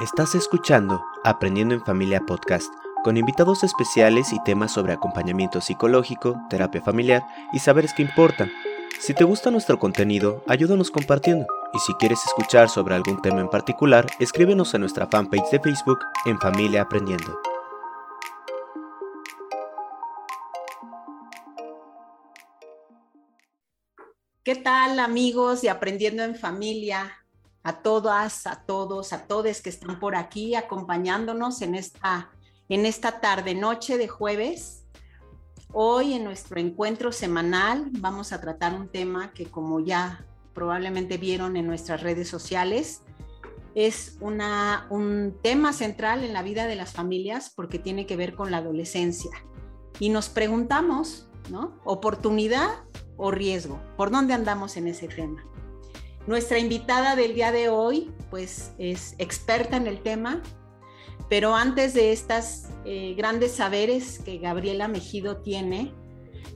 Estás escuchando Aprendiendo en Familia Podcast, con invitados especiales y temas sobre acompañamiento psicológico, terapia familiar y saberes que importan. Si te gusta nuestro contenido, ayúdanos compartiendo. Y si quieres escuchar sobre algún tema en particular, escríbenos a nuestra fanpage de Facebook en Familia Aprendiendo. ¿Qué tal amigos de Aprendiendo en Familia? A todas, a todos, a todos que están por aquí acompañándonos en esta, en esta tarde noche de jueves. Hoy en nuestro encuentro semanal vamos a tratar un tema que como ya probablemente vieron en nuestras redes sociales, es una, un tema central en la vida de las familias porque tiene que ver con la adolescencia. Y nos preguntamos, ¿no? ¿Oportunidad o riesgo? ¿Por dónde andamos en ese tema? Nuestra invitada del día de hoy, pues es experta en el tema, pero antes de estas eh, grandes saberes que Gabriela Mejido tiene,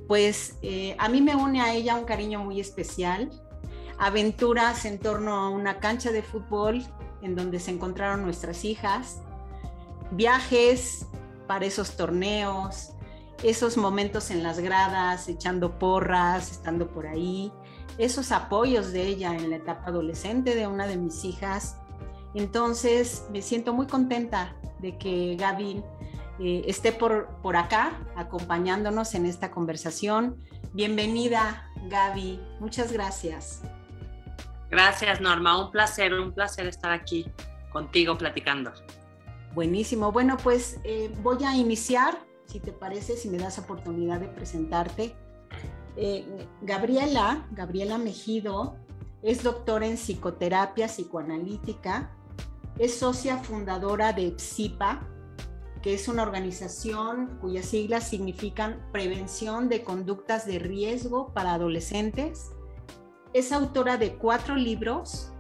pues eh, a mí me une a ella un cariño muy especial, aventuras en torno a una cancha de fútbol en donde se encontraron nuestras hijas, viajes para esos torneos, esos momentos en las gradas, echando porras, estando por ahí, esos apoyos de ella en la etapa adolescente de una de mis hijas. Entonces me siento muy contenta de que Gaby eh, esté por, por acá acompañándonos en esta conversación. Bienvenida, Gaby. Muchas gracias. Gracias, Norma. Un placer, un placer estar aquí contigo platicando. Buenísimo. Bueno, pues eh, voy a iniciar, si te parece, si me das oportunidad de presentarte. Eh, Gabriela, Gabriela Mejido, es doctora en psicoterapia psicoanalítica, es socia fundadora de PSIPA, que es una organización cuyas siglas significan Prevención de Conductas de Riesgo para Adolescentes es autora de cuatro libros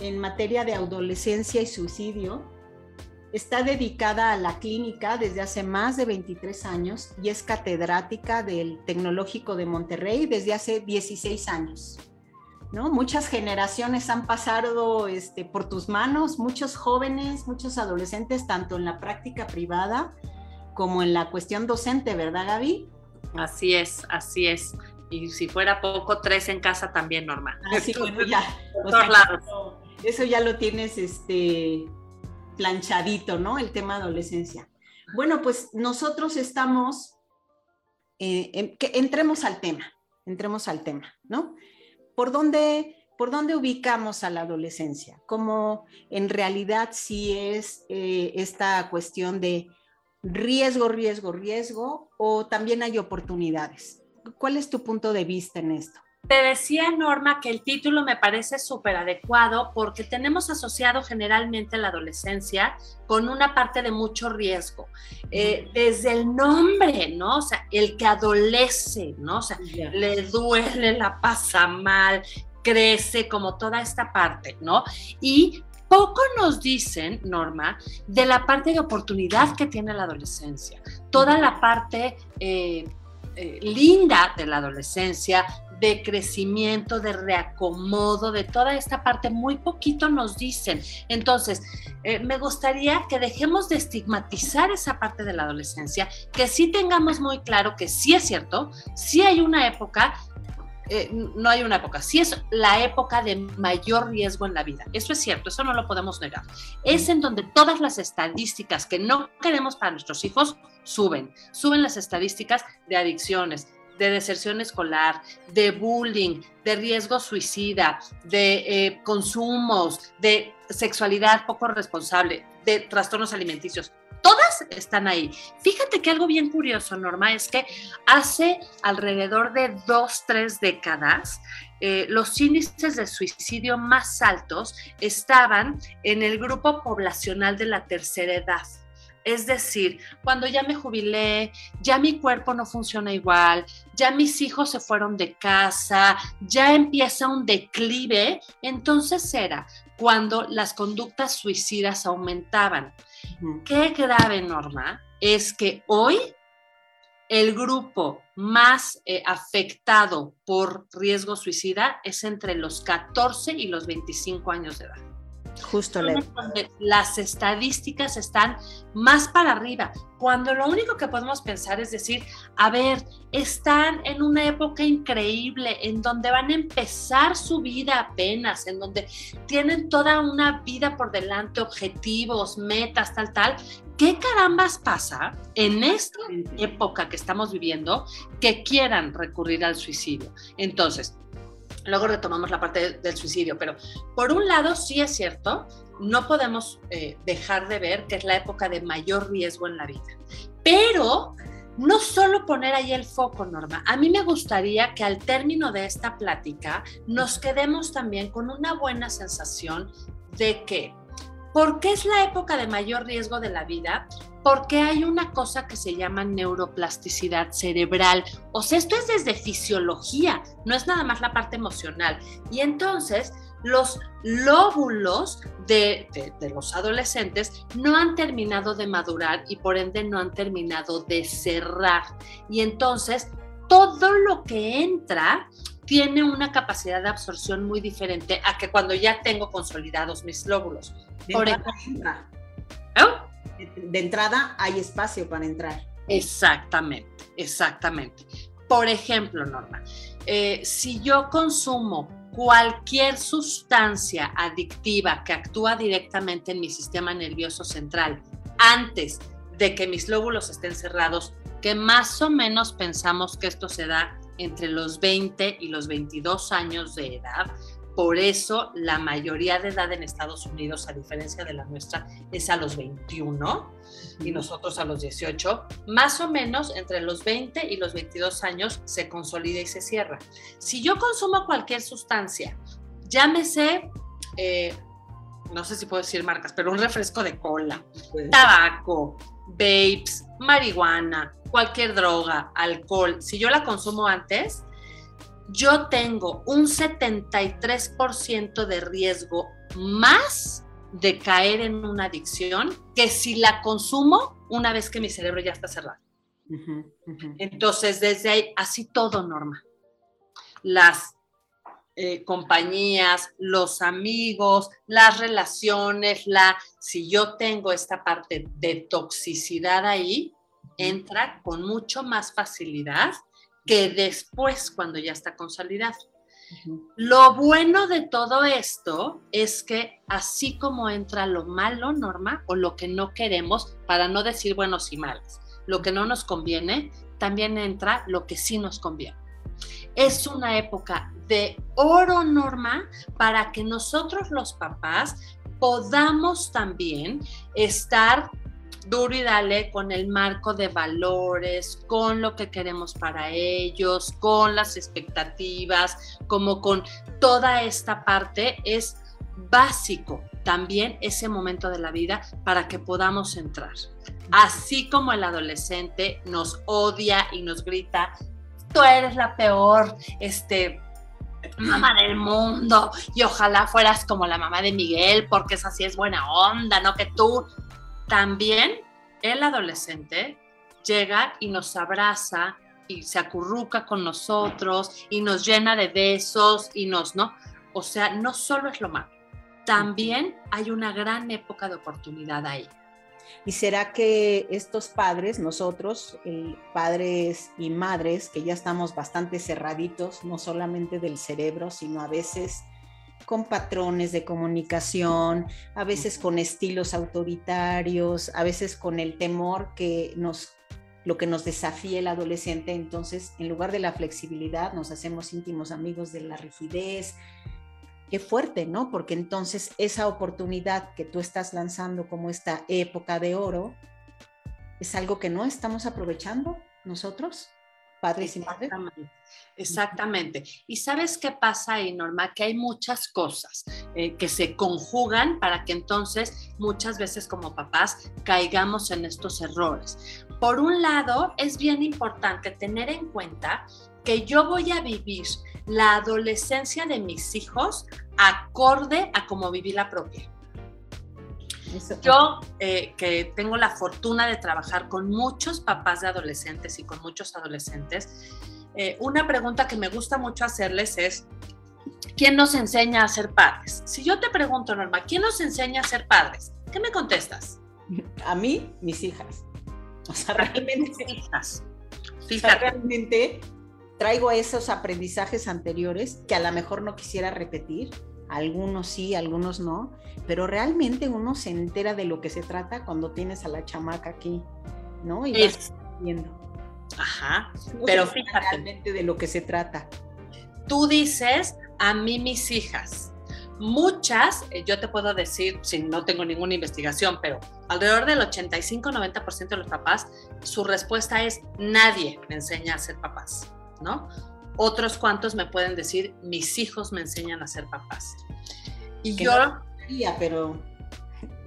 en materia de adolescencia y suicidio. Está dedicada a la clínica desde hace más de 23 años y es catedrática del Tecnológico de Monterrey desde hace 16 años. ¿no? Muchas generaciones han pasado este, por tus manos, muchos jóvenes, muchos adolescentes, tanto en la práctica privada como en la cuestión docente, ¿verdad, Gaby? Así es, así es y si fuera poco, tres en casa también, Norma. Así ah, bueno, ya. Eso, ya lo tienes este, planchadito, ¿no? El tema adolescencia. Bueno, pues nosotros estamos, eh, que entremos al tema, entremos al tema, ¿no? ¿Por dónde, ¿Por dónde ubicamos a la adolescencia? ¿Cómo en realidad sí es eh, esta cuestión de riesgo, riesgo, riesgo, o también hay oportunidades? ¿Cuál es tu punto de vista en esto? Te decía, Norma, que el título me parece súper adecuado porque tenemos asociado generalmente la adolescencia con una parte de mucho riesgo. Eh, desde el nombre, ¿no? O sea, el que adolece, ¿no? O sea, le duele, la pasa mal, crece, como toda esta parte, ¿no? Y poco nos dicen, Norma, de la parte de oportunidad que tiene la adolescencia. Toda la parte... Eh, eh, linda de la adolescencia, de crecimiento, de reacomodo, de toda esta parte, muy poquito nos dicen. Entonces, eh, me gustaría que dejemos de estigmatizar esa parte de la adolescencia, que sí tengamos muy claro que sí es cierto, sí hay una época eh, no hay una época, sí es la época de mayor riesgo en la vida. Eso es cierto, eso no lo podemos negar. Es en donde todas las estadísticas que no queremos para nuestros hijos suben. Suben las estadísticas de adicciones, de deserción escolar, de bullying, de riesgo suicida, de eh, consumos, de sexualidad poco responsable, de trastornos alimenticios todas están ahí. Fíjate que algo bien curioso, Norma, es que hace alrededor de dos, tres décadas, eh, los índices de suicidio más altos estaban en el grupo poblacional de la tercera edad. Es decir, cuando ya me jubilé, ya mi cuerpo no funciona igual, ya mis hijos se fueron de casa, ya empieza un declive, entonces era cuando las conductas suicidas aumentaban. Qué grave, Norma, es que hoy el grupo más eh, afectado por riesgo suicida es entre los 14 y los 25 años de edad. Justo donde las estadísticas están más para arriba, cuando lo único que podemos pensar es decir, a ver, están en una época increíble, en donde van a empezar su vida apenas, en donde tienen toda una vida por delante, objetivos, metas, tal, tal. ¿Qué carambas pasa en esta época que estamos viviendo que quieran recurrir al suicidio? Entonces, luego retomamos la parte del suicidio, pero por un lado sí es cierto no podemos eh, dejar de ver que es la época de mayor riesgo en la vida. Pero no solo poner ahí el foco, Norma. A mí me gustaría que al término de esta plática nos quedemos también con una buena sensación de que, ¿por qué es la época de mayor riesgo de la vida? Porque hay una cosa que se llama neuroplasticidad cerebral. O sea, esto es desde fisiología, no es nada más la parte emocional. Y entonces los lóbulos de, los adolescentes no han terminado de madurar y por ende no han terminado de cerrar. Y entonces todo lo que entra tiene una capacidad de absorción muy diferente a que cuando ya tengo consolidados mis lóbulos. De, por entrada, ¿Oh? de entrada hay espacio para entrar. Exactamente, exactamente. Por ejemplo, Norma, eh, si yo consumo cualquier sustancia adictiva que actúa directamente en mi sistema nervioso central antes de que mis lóbulos estén cerrados, que más o menos pensamos que esto se da entre los 20 y los 22 años de edad, por eso la mayoría de edad en Estados Unidos, a diferencia de la nuestra, es a los 21 y nosotros a los 18. Más o menos entre los 20 y los 22 años se consolida y se cierra. Si yo consumo cualquier sustancia, llámese, eh, no sé si puedo decir marcas, pero un refresco de cola, tabaco, vapes, marihuana, cualquier droga, alcohol, si yo la consumo antes, yo tengo un 73% de riesgo más de caer en una adicción que si la consumo una vez que mi cerebro ya está cerrado. Entonces, desde ahí, así todo, Norma. Las eh, compañías, los amigos, las relaciones, la, si yo tengo esta parte de toxicidad ahí, entra con mucho más facilidad que después cuando ya está consolidado. Lo bueno de todo esto es que así como entra lo malo, Norma, o lo que no queremos, para no decir buenos y malos, lo que no nos conviene, también entra lo que sí nos conviene. Es una época de oro, Norma, para que nosotros los papás podamos también estar duro y dale con el marco de valores, con lo que queremos para ellos, con las expectativas, como con toda esta parte es básico también ese momento de la vida para que podamos entrar. Así como el adolescente nos odia y nos grita, tú eres la peor, este, mamá del mundo y ojalá fueras como la mamá de Miguel porque esa sí es buena onda, no que tú también el adolescente llega y nos abraza y se acurruca con nosotros y nos llena de besos y nos, ¿no? O sea, no solo es lo malo, también hay una gran época de oportunidad ahí. ¿Y será que estos padres, nosotros, eh, padres y madres, que ya estamos bastante cerraditos, no solamente del cerebro, sino a veces con patrones de comunicación, a veces con estilos autoritarios, a veces con el temor que nos lo que nos desafía el adolescente, entonces en lugar de la flexibilidad nos hacemos íntimos amigos de la rigidez. Qué fuerte, ¿no? Porque entonces esa oportunidad que tú estás lanzando como esta época de oro es algo que no estamos aprovechando nosotros padres y madres. Exactamente. Y sabes qué pasa ahí, Norma, que hay muchas cosas eh, que se conjugan para que entonces muchas veces como papás caigamos en estos errores. Por un lado, es bien importante tener en cuenta que yo voy a vivir la adolescencia de mis hijos acorde a cómo viví la propia. Yo, eh, que tengo la fortuna de trabajar con muchos papás de adolescentes y con muchos adolescentes, eh, una pregunta que me gusta mucho hacerles es, ¿quién nos enseña a ser padres? Si yo te pregunto, Norma, ¿quién nos enseña a ser padres? ¿Qué me contestas? A mí, mis hijas. O sea, realmente, Hijas. o sea, realmente traigo esos aprendizajes anteriores que a lo mejor no quisiera repetir. Algunos sí, algunos no, pero realmente uno se entera de lo que se trata cuando tienes a la chamaca aquí, ¿no? Y Es- vas viendo. Ajá. Uno Pero fíjate. realmente de lo que se trata. Tú dices, a mí mis hijas. Muchas, eh, yo te puedo decir, si no tengo ninguna investigación, pero alrededor del 85-90% de los papás, su respuesta es, nadie me enseña a ser papás, ¿no? Otros cuantos me pueden decir, mis hijos me enseñan a ser papás. Y Que yo, no Haría, pero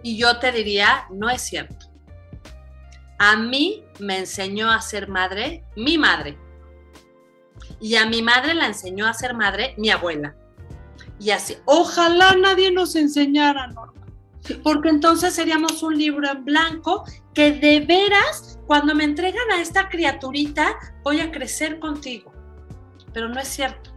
y yo te diría, no es cierto. A mí me enseñó a ser madre mi madre. Y a mi madre la enseñó a ser madre mi abuela. Y así, ojalá nadie nos enseñara, Norma. Porque entonces seríamos un libro en blanco que de veras, cuando me entregan a esta criaturita, voy a crecer contigo. Pero no es cierto.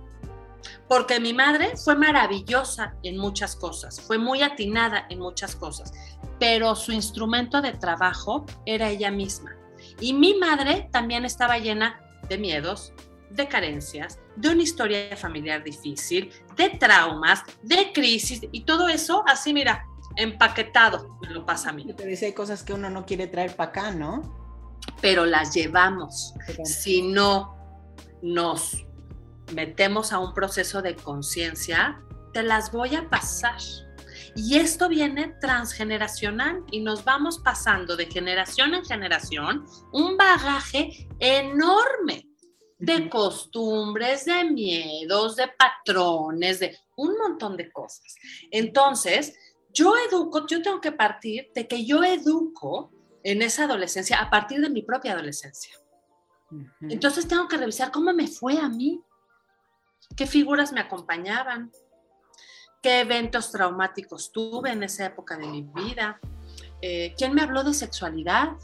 Porque mi madre fue maravillosa en muchas cosas, fue muy atinada en muchas cosas, pero su instrumento de trabajo era ella misma. Y mi madre también estaba llena de miedos, de carencias, de una historia familiar difícil, de traumas, de crisis y todo eso así, mira, empaquetado me lo pasa a mí. te decía, hay cosas que uno no quiere traer para acá, ¿no? Pero las llevamos. Pero- si no nos metemos a un proceso de conciencia, te las voy a pasar. Y esto viene transgeneracional y nos vamos pasando de generación en generación un bagaje enorme de costumbres, de miedos, de patrones, de un montón de cosas. Entonces, yo educo, yo tengo que partir de que yo educo en esa adolescencia a partir de mi propia adolescencia. Entonces tengo que revisar cómo me fue a mí, qué figuras me acompañaban, qué eventos traumáticos tuve en esa época de mi vida, eh, quién me habló de sexualidad,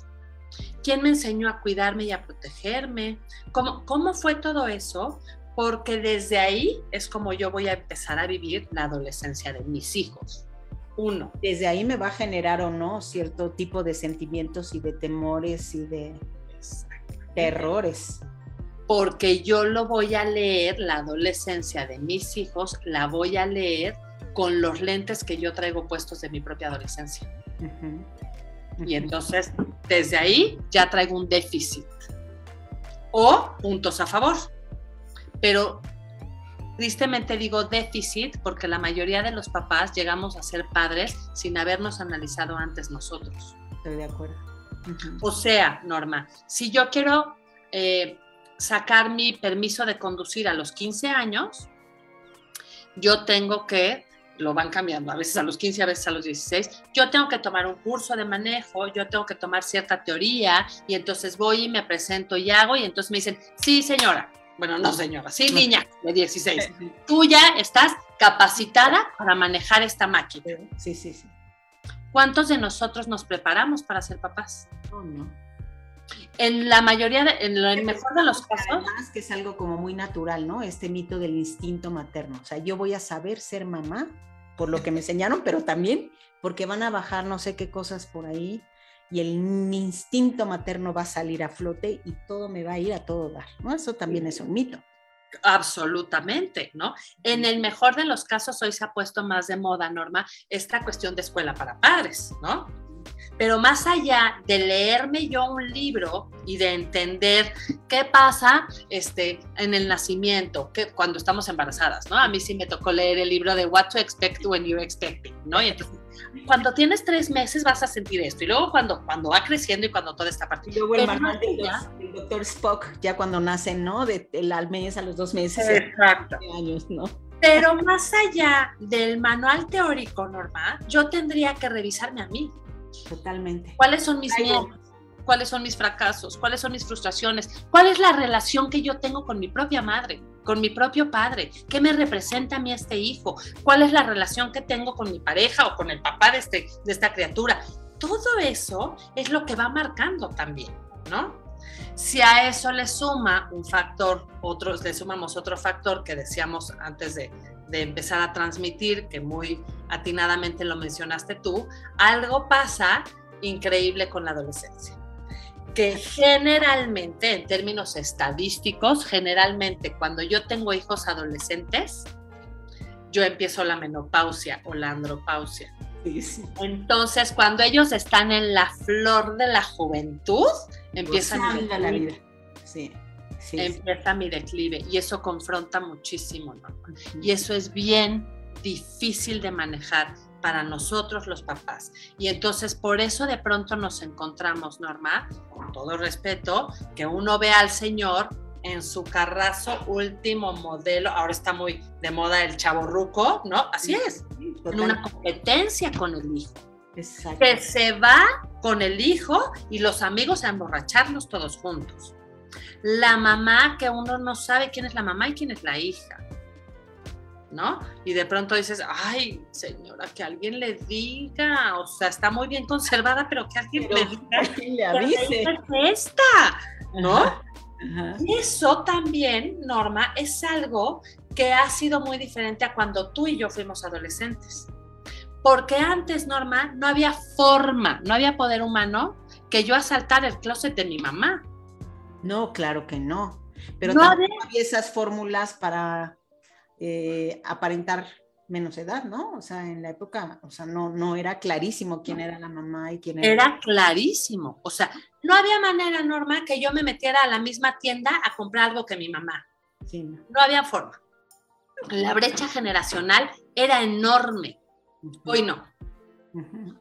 quién me enseñó a cuidarme y a protegerme, cómo, cómo fue todo eso, porque desde ahí es como yo voy a empezar a vivir la adolescencia de mis hijos. Uno. desde ahí me va a generar o no cierto tipo de sentimientos y de temores y de terrores. porque yo lo voy a leer, la adolescencia de mis hijos, la voy a leer con los lentes que yo traigo puestos de mi propia adolescencia. Y entonces, desde ahí ya traigo un déficit o puntos a favor. Pero tristemente digo déficit porque la mayoría de los papás llegamos a ser padres sin habernos analizado antes nosotros. Estoy de acuerdo. O sea, Norma, si yo quiero eh, sacar mi permiso de conducir a los 15 años, yo tengo que, lo van cambiando, a veces a los 15, a veces a los 16, yo tengo que tomar un curso de manejo, yo tengo que tomar cierta teoría y entonces voy y me presento y hago y entonces me dicen, sí señora, bueno, no señora, sí niña de 16, tú ya estás capacitada para manejar esta máquina. Sí, sí, sí. ¿Cuántos de nosotros nos preparamos para ser papás? No, no. En la mayoría, de, en el mejor de los casos, Además que es algo como muy natural, ¿no? Este mito del instinto materno. O sea, yo voy a saber ser mamá por lo que me enseñaron, pero también porque van a bajar no sé qué cosas por ahí y el instinto materno va a salir a flote y todo me va a ir a todo dar, ¿no? Eso también es un mito. absolutamente, ¿no? En el mejor de los casos, hoy se ha puesto más de moda, Norma, esta cuestión de escuela para padres, ¿no? Pero más allá de leerme yo un libro y de entender qué pasa este, en el nacimiento, que cuando estamos embarazadas, ¿no? A mí sí me tocó leer el libro de What to Expect When You're Expecting, ¿no? Y entonces, cuando tienes tres meses vas a sentir esto. Y luego cuando, cuando va creciendo y cuando toda esta parte. Y luego el manual del, doctor Spock, ya cuando nacen, ¿no? De, el al mes, a los dos meses, Exacto. años, ¿no? Pero más allá del manual teórico, Norma, yo tendría que revisarme a mí. Totalmente. ¿Cuáles son mis miedos? ¿Cuáles son mis fracasos? ¿Cuáles son mis frustraciones? ¿Cuál es la relación que yo tengo con mi propia madre, con mi propio padre? ¿Qué me representa a mí este hijo? ¿Cuál es la relación que tengo con mi pareja o con el papá de, este, de esta criatura? Todo eso es lo que va marcando también, ¿no? Si a eso le suma un factor, otros le sumamos otro factor que decíamos antes de, de empezar a transmitir, que muy atinadamente lo mencionaste tú, algo pasa increíble con la adolescencia. Que generalmente, en términos estadísticos, generalmente cuando yo tengo hijos adolescentes, yo empiezo la menopausia o la andropausia. Entonces, cuando ellos están en la flor de la juventud, empiezan a la vida. Sí empieza mi declive y eso confronta muchísimo, ¿no? Y eso es bien difícil de manejar para nosotros los papás. Y entonces por eso de pronto nos encontramos, Norma, con todo respeto, que uno ve al Señor en su carrazo último modelo, ahora está muy de moda el chaborruco, ¿no? Así es, en una competencia con el hijo. Exacto. Que se va con el hijo y los amigos a emborracharlos todos juntos la mamá que uno no sabe quién es la mamá y quién es la hija. ¿No? Y de pronto dices, ay, señora, que alguien le diga, o sea, está muy bien conservada, pero que alguien le diga. le avise. es esta? ¿No? Y eso también, Norma, es algo que ha sido muy diferente a cuando tú y yo fuimos adolescentes. Porque antes, Norma, no había forma, no había poder humano que yo asaltara el closet de mi mamá. No, claro que no. Pero no había esas fórmulas para eh, aparentar menos edad, ¿no? O sea, en la época, o sea, no, no era clarísimo quién era la mamá y quién era. Era clarísimo. O sea, no había manera, Norma, que yo me metiera a la misma tienda a comprar algo que mi mamá. Sí, no. había forma. La brecha generacional era enorme. Hoy no.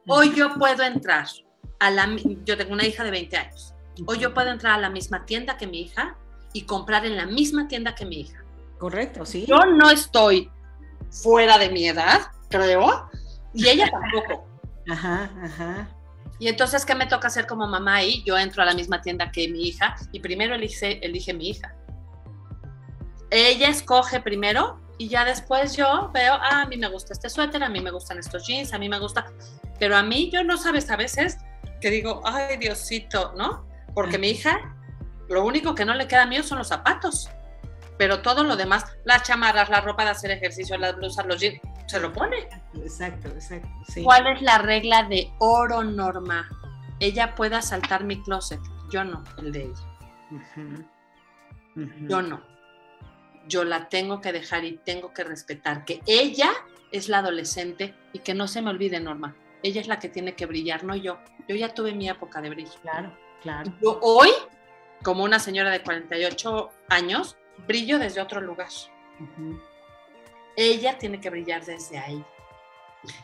Hoy yo puedo entrar a la. Yo tengo una hija de 20 años. O yo puedo entrar a la misma tienda que mi hija y comprar en la misma tienda que mi hija. Correcto, sí. Yo no estoy fuera de mi edad, creo, y ella tampoco. Ajá, ajá. Y entonces, ¿qué me toca hacer como mamá ahí? Yo entro a la misma tienda que mi hija y primero elige, elige mi hija. Ella escoge primero y ya después yo veo, ah, a mí me gusta este suéter, a mí me gustan estos jeans, a mí me gusta, pero a mí yo no sabes a veces que digo, ay Diosito, ¿no? Porque mi hija, lo único que no le queda mío son los zapatos, pero todo lo demás, las chamarras, la ropa de hacer ejercicio, las blusas, los jeans, se lo pone. Exacto, exacto. ¿Cuál es la regla de oro norma? Ella puede asaltar mi closet, yo no, el de ella. Yo no. Yo la tengo que dejar y tengo que respetar que ella es la adolescente y que no se me olvide, Norma. Ella es la que tiene que brillar, no yo. Yo ya tuve mi época de brillo. Claro. Yo hoy, como una señora de 48 años, brillo desde otro lugar. Ella tiene que brillar desde ahí.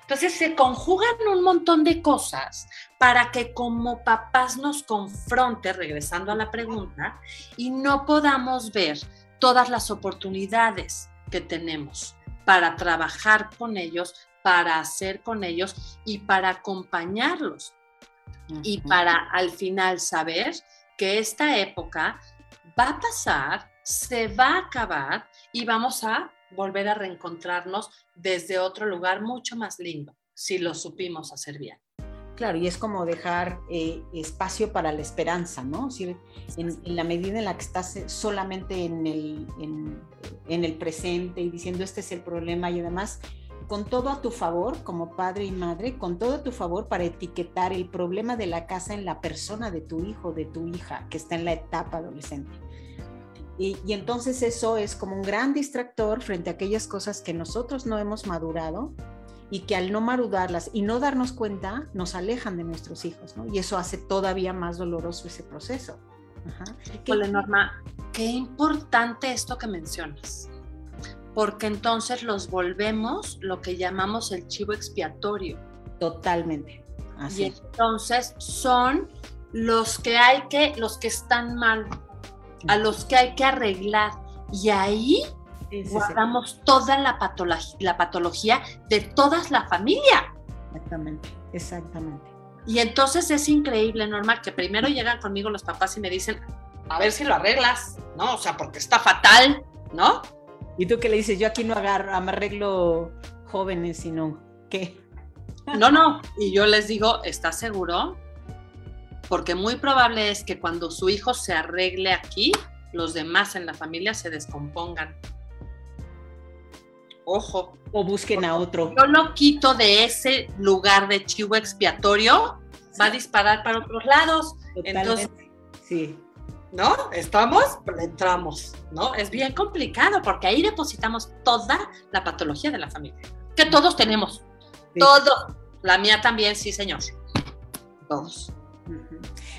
Entonces se conjugan un montón de cosas para que como papás nos confronte, regresando a la pregunta, y no podamos ver todas las oportunidades que tenemos para trabajar con ellos, para hacer con ellos y para acompañarlos y para al final saber que esta época va a pasar, se va a acabar y vamos a volver a reencontrarnos desde otro lugar mucho más lindo, si lo supimos hacer bien. Claro, y es como dejar eh, espacio para la esperanza, ¿no? en, la medida en la que estás solamente en el, en el presente y diciendo este es el problema y además con todo a tu favor como padre y madre, con todo a tu favor para etiquetar el problema de la casa en la persona de tu hijo, de tu hija, que está en la etapa adolescente. Y, entonces eso es como un gran distractor frente a aquellas cosas que nosotros no hemos madurado y que al no madudarlas y no darnos cuenta nos alejan de nuestros hijos, ¿no? Y eso hace todavía más doloroso ese proceso. Ajá. Norma, qué importante esto que mencionas porque entonces los volvemos lo que llamamos el chivo expiatorio. Totalmente. Así. Y entonces son los que hay que, los que están mal, a los que hay que arreglar. Y ahí guardamos toda la patología, la patología de toda la familia. Exactamente, exactamente. Y entonces es increíble, Norma, que primero llegan conmigo los papás y me dicen, a ver si lo arreglas, ¿no? O sea, porque está fatal, ¿no? ¿Y tú qué le dices? Yo aquí no agarro, me arreglo jóvenes, sino ¿qué? No, no. Y yo les digo, ¿estás seguro? porque muy probable es que cuando su hijo se arregle aquí, los demás en la familia se descompongan. Ojo. O busquen a otro. Yo lo quito de ese lugar de chivo expiatorio, va a disparar para otros lados. Entonces, sí. ¿No? Estamos, pero entramos, ¿no? Es bien complicado porque ahí depositamos toda la patología de la familia, que todos tenemos. Todo. La mía también, sí, señor. Todos.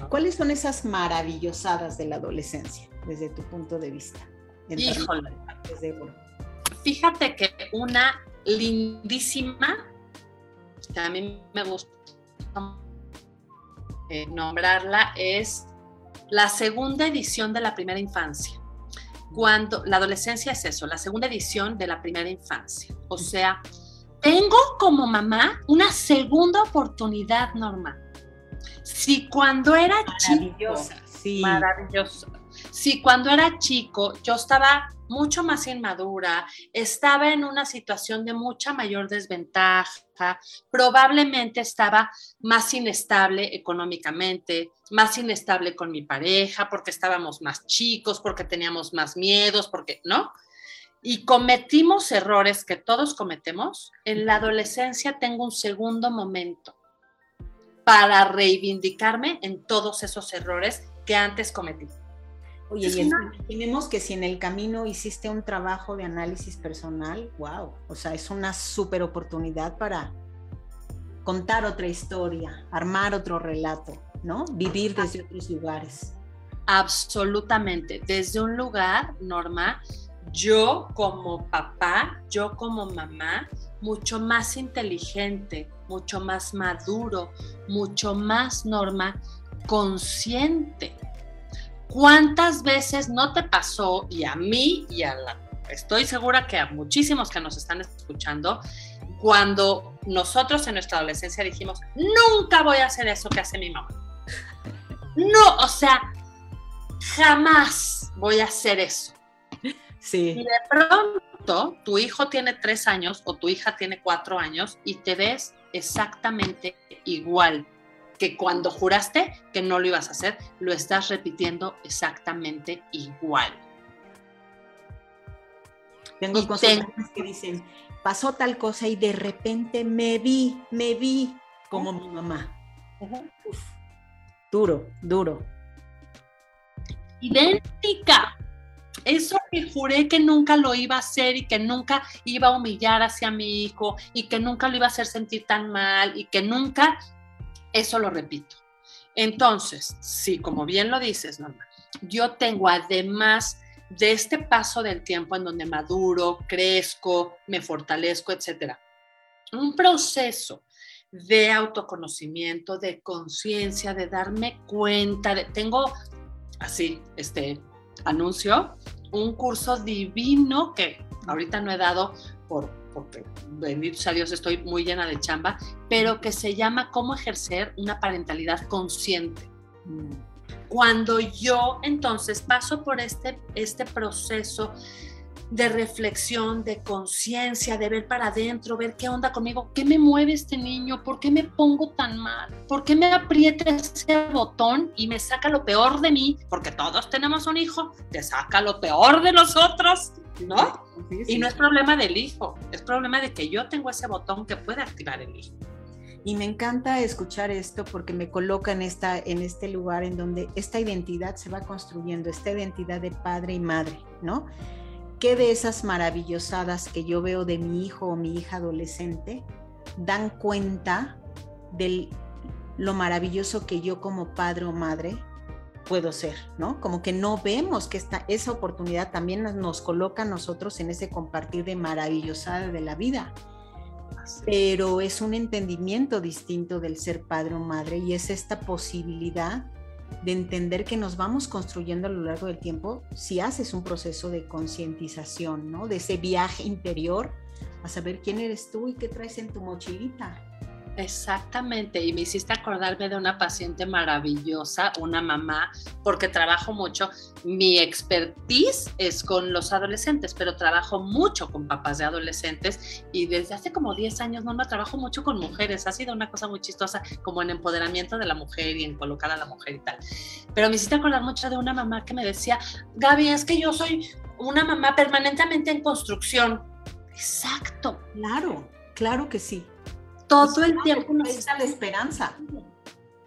¿Cuáles son esas maravillosadas de la adolescencia, desde tu punto de vista? Híjole. Fíjate que una lindísima, que a mí me gusta eh, nombrarla, es la segunda edición de la primera infancia. Cuando la adolescencia es eso, la segunda edición de la primera infancia. O sea, tengo como mamá una segunda oportunidad, Norma. Si cuando era chico, sí. maravilloso. Si cuando era chico yo estaba mucho más inmadura, estaba en una situación de mucha mayor desventaja, probablemente estaba más inestable económicamente, más inestable con mi pareja, porque estábamos más chicos, porque teníamos más miedos, porque, ¿no? Y cometimos errores que todos cometemos. En la adolescencia tengo un segundo momento para reivindicarme en todos esos errores que antes cometí. Oye, y imaginemos que si en el camino hiciste un trabajo de análisis personal, wow, o sea, es una súper oportunidad para contar otra historia, armar otro relato, ¿no? Vivir desde otros lugares. Absolutamente, desde un lugar, Norma, yo como papá, yo como mamá, mucho más inteligente, mucho más maduro, mucho más, Norma, consciente ¿Cuántas veces no te pasó y a mí y a la, estoy segura que a muchísimos que nos están escuchando, cuando nosotros en nuestra adolescencia dijimos, nunca voy a hacer eso que hace mi mamá. No, o sea, jamás voy a hacer eso. Sí. Y de pronto tu hijo tiene tres años o tu hija tiene cuatro años y te ves exactamente igual que cuando juraste que no lo ibas a hacer, lo estás repitiendo exactamente igual. Tengo cosas que dicen, pasó tal cosa y de repente me vi, me vi como mi mamá. duro, duro. Idéntica. Eso que juré que nunca lo iba a hacer y que nunca iba a humillar hacia mi hijo y que nunca lo iba a hacer sentir tan mal y que nunca eso lo repito. Entonces, sí, como bien lo dices, Norma, yo tengo además de este paso del tiempo en donde maduro, crezco, me fortalezco, etcétera, un proceso de autoconocimiento, de conciencia, de darme cuenta, de, tengo así, este anuncio, un curso divino que ahorita no he dado por porque bendito sea Dios estoy muy llena de chamba, pero que se llama cómo ejercer una parentalidad consciente. Cuando yo entonces paso por este, este proceso de reflexión, de conciencia, de ver para adentro, ver qué onda conmigo, qué me mueve este niño, por qué me pongo tan mal, por qué me aprieta ese botón y me saca lo peor de mí, porque todos tenemos un hijo, te saca lo peor de nosotros ¿no? Y no es problema del hijo, es problema de que yo tengo ese botón que puede activar el hijo. Y me encanta escuchar esto porque me coloca en, esta, en este lugar en donde esta identidad se va construyendo, esta identidad de padre y madre, ¿no? ¿Qué de esas maravillosadas que yo veo de mi hijo o mi hija adolescente dan cuenta de lo maravilloso que yo como padre o madre puedo ser, ¿no? Como que no vemos que esta, esa oportunidad también nos coloca a nosotros en ese compartir de maravillosada de la vida. Pero es un entendimiento distinto del ser padre o madre y es esta posibilidad de entender que nos vamos construyendo a lo largo del tiempo si haces un proceso de concientización, ¿no? De ese viaje interior a saber quién eres tú y qué traes en tu mochilita. Exactamente, y me hiciste acordarme de una paciente maravillosa, una mamá, porque trabajo mucho. Mi expertise es con los adolescentes, pero trabajo mucho con papás de adolescentes y desde hace como 10 años, no, trabajo mucho con mujeres. Ha sido una cosa muy chistosa, como en empoderamiento de la mujer y en colocar a la mujer y tal. Pero me hiciste acordar mucho de una mamá que me decía, Gaby, es que yo soy una mamá permanentemente en construcción. Exacto. Claro, claro que sí todo el tiempo nos está la esperanza.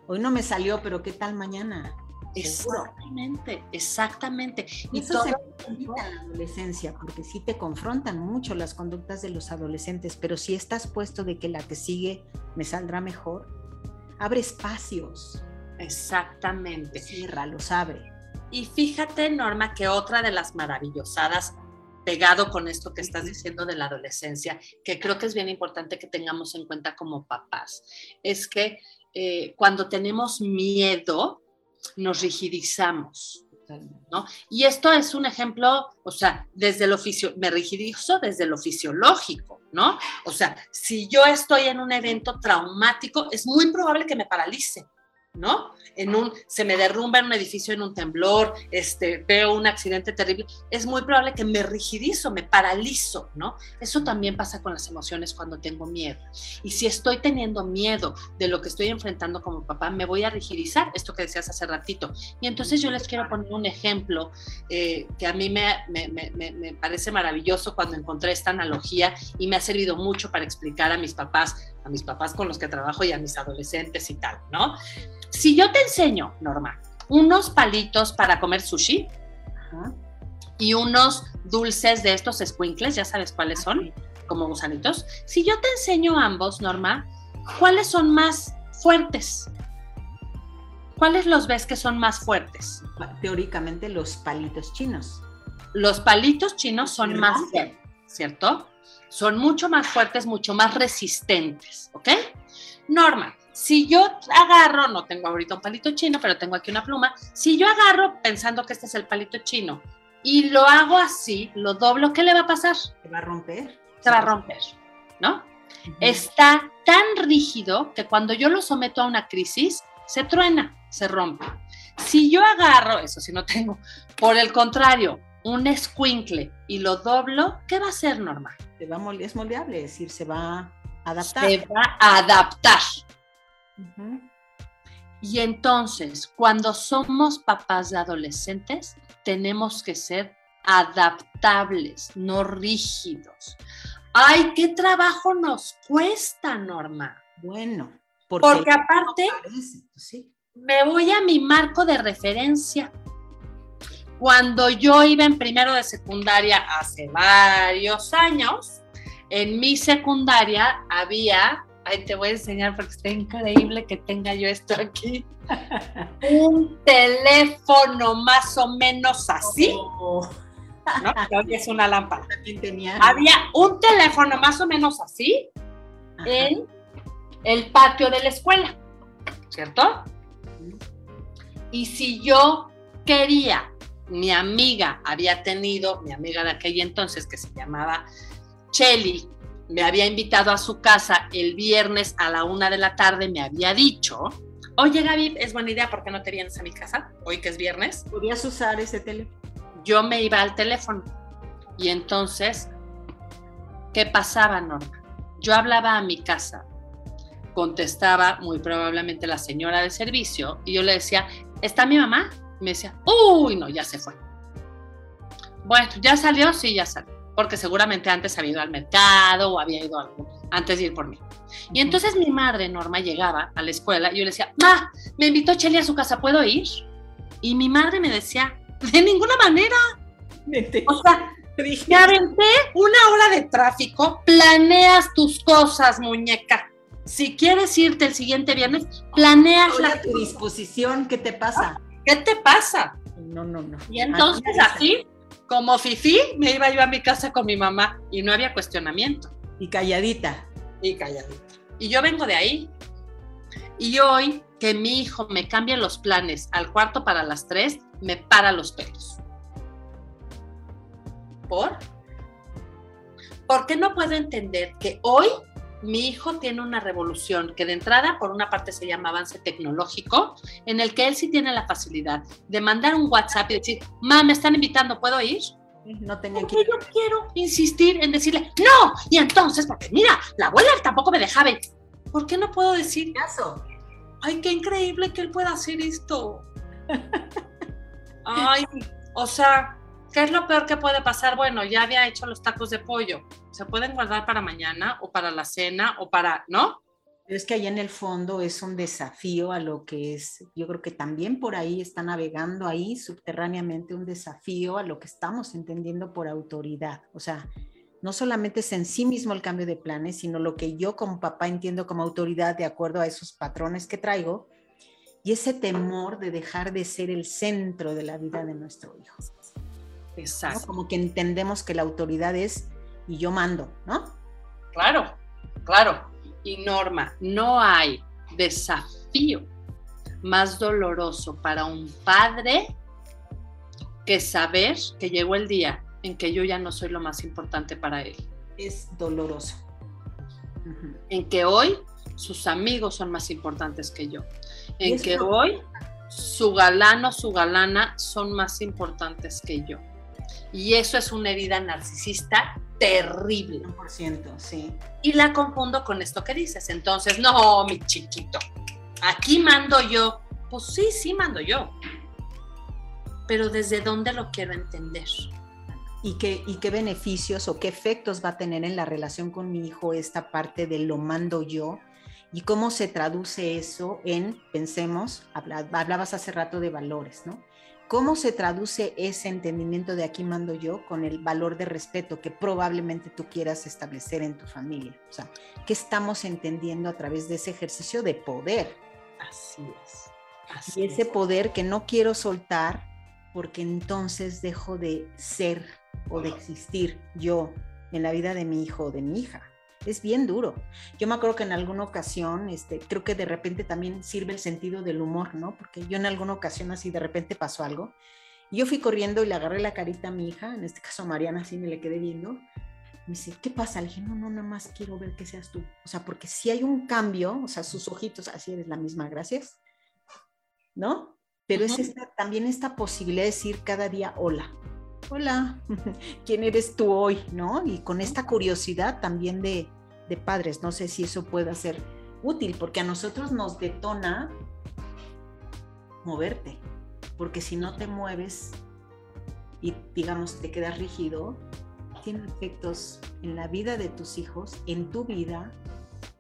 Hoy no me salió, pero ¿qué tal mañana? Exactamente, exactamente. Y eso se en la adolescencia, porque sí te confrontan mucho las conductas de los adolescentes, pero si estás puesto de que la que sigue me saldrá mejor, abre espacios. Exactamente. Cierra, los abre. Y fíjate, Norma, que otra de las maravillosadas pegado con esto que estás diciendo de la adolescencia, que creo que es bien importante que tengamos en cuenta como papás, es que eh, cuando tenemos miedo, nos rigidizamos. ¿No? Y esto es un ejemplo, o sea, desde lo fisio, me rigidizo desde lo fisiológico, ¿no? O sea, si yo estoy en un evento traumático, es muy probable que me paralice, ¿no? En un, se me derrumba en un edificio en un temblor, este, veo un accidente terrible, es muy probable que me rigidizo, me paralizo, ¿no? Eso también pasa con las emociones cuando tengo miedo. Y si estoy teniendo miedo de lo que estoy enfrentando como papá, me voy a rigidizar, esto que decías hace ratito. Y entonces yo les quiero poner un ejemplo eh, que a mí me, parece maravilloso cuando encontré esta analogía y me ha servido mucho para explicar a mis papás a mis papás con los que trabajo y a mis adolescentes y tal, ¿no? Si yo te enseño, Norma, unos palitos para comer sushi y unos dulces de estos squinkles, ya sabes cuáles son, como gusanitos. Si yo te enseño ambos, Norma, ¿cuáles son más fuertes? ¿Cuáles los ves que son más fuertes? Teóricamente los palitos chinos. Los palitos chinos son más fuertes, ¿cierto? Son mucho más fuertes, mucho más resistentes, ¿ok? Norma, si yo agarro, no tengo ahorita un palito chino, pero tengo aquí una pluma, si yo agarro pensando que este es el palito chino y lo hago así, lo doblo, ¿qué le va a pasar? Se va a romper. Se va a romper, ¿no? Está tan rígido que cuando yo lo someto a una crisis, se truena, se rompe. Si yo agarro, eso sí no tengo, por el contrario, un escuincle y lo doblo, ¿qué va a hacer, Norma? Se va es moldeable, es decir, se va a adaptar. Se va a adaptar. Y entonces, cuando somos papás de adolescentes, tenemos que ser adaptables, no rígidos. Ay, qué trabajo nos cuesta, Norma. Bueno, porque, aparte me voy a mi marco de referencia. Cuando yo iba en primero de secundaria hace varios años, en mi secundaria había Ay, te voy a enseñar porque está increíble que tenga yo esto aquí. un teléfono más o menos así. Oh. ¿no? Creo que es una lámpara. tenía. Había un teléfono más o menos así en el patio de la escuela, ¿cierto? Y si yo quería, mi amiga había tenido, mi amiga de aquel entonces que se llamaba Chelly, me había invitado a su casa el viernes a la una de la tarde, me había dicho, oye Gaby, es buena idea, ¿por qué no te vienes a mi casa hoy que es viernes? ¿Podías usar ese teléfono? Yo me iba al teléfono y entonces, ¿qué pasaba, Norma? Yo hablaba a mi casa, contestaba muy probablemente la señora de servicio y yo le decía, ¿está mi mamá? Me decía, uy, no, ya se fue. Bueno, ¿ya salió? Sí, ya salió porque seguramente antes había ido al mercado o había ido antes de ir por mí. Y entonces mi madre, Norma, llegaba a la escuela y yo le decía, Ma, me invitó Cheli a su casa, ¿puedo ir? Y mi madre me decía, de ninguna manera. O sea, me aventé una hora de tráfico, planeas tus cosas, muñeca. Si quieres irte el siguiente viernes, planeas la tu disposición, ¿qué te pasa? ¿Qué te pasa? No, no, no. Y entonces así como Fifi, me iba yo a mi casa con mi mamá y no había cuestionamiento. Y calladita. Y calladita. Y yo vengo de ahí. Y hoy que mi hijo me cambia los planes al cuarto para las tres, me para los pelos. ¿Por? Porque no puedo entender que hoy mi hijo tiene una revolución que de entrada, por una parte, se llama avance tecnológico, en el que él sí tiene la facilidad de mandar un WhatsApp y decir, mamá, me están invitando, ¿puedo ir? No tenía Porque yo quiero insistir en decirle, no, y entonces, porque mira, la abuela tampoco me dejaba. ir". ¿Por qué no puedo decir, caso. ay, qué increíble que él pueda hacer esto? Ay, o sea, ¿qué es lo peor que puede pasar? Bueno, ya había hecho los tacos de pollo. Se pueden guardar para mañana o para la cena o para, ¿no? Pero es que allá en el fondo es un desafío a lo que es, yo creo que también por ahí está navegando ahí subterráneamente un desafío a lo que estamos entendiendo por autoridad. O sea, no solamente es en sí mismo el cambio de planes, sino lo que yo como papá entiendo como autoridad de acuerdo a esos patrones que traigo y ese temor de dejar de ser el centro de la vida de nuestro hijo. ¿No? Exacto. Como que entendemos que la autoridad es y yo mando, ¿no? Claro, claro. Y Norma, no hay desafío más doloroso para un padre que saber que llegó el día en que yo ya no soy lo más importante para él. Es doloroso. En que hoy sus amigos son más importantes que yo. En que hoy su galano, su galana son más importantes que yo. Y eso es una herida narcisista terrible. 100%, sí. Y la confundo con esto que dices. Entonces, no, mi chiquito, aquí mando yo. Pues sí, sí mando yo. Pero ¿desde dónde lo quiero entender? ¿Y qué, ¿Y qué beneficios o qué efectos va a tener en la relación con mi hijo esta parte de lo mando yo? ¿Y cómo se traduce eso en, pensemos, habla- hablabas hace rato de valores, ¿no? ¿Cómo se traduce ese entendimiento de aquí mando yo con el valor de respeto que probablemente tú quieras establecer en tu familia? O sea, ¿qué estamos entendiendo a través de ese ejercicio de poder? Así es. Así Y ese es. poder que no quiero soltar porque entonces dejo de ser o de existir yo en la vida de mi hijo o de mi hija. Es bien duro. Yo me acuerdo que en alguna ocasión, este, creo que de repente también sirve el sentido del humor, ¿no? Porque yo en alguna ocasión así de repente pasó algo. Y yo fui corriendo y le agarré la carita a mi hija, en este caso a Mariana, así me le quedé viendo. Me dice, ¿qué pasa? Le dije, no, no, nada más quiero ver que seas tú. O sea, porque si hay un cambio, o sea, sus ojitos, así eres la misma, gracias. ¿no? Pero es esta, también esta posibilidad de decir cada día hola. Hola, ¿quién eres tú hoy? ¿No? Y con esta curiosidad también de, de padres, no sé si eso pueda ser útil, porque a nosotros nos detona moverte, porque si no te mueves y digamos te quedas rígido, tiene efectos en la vida de tus hijos, en tu vida,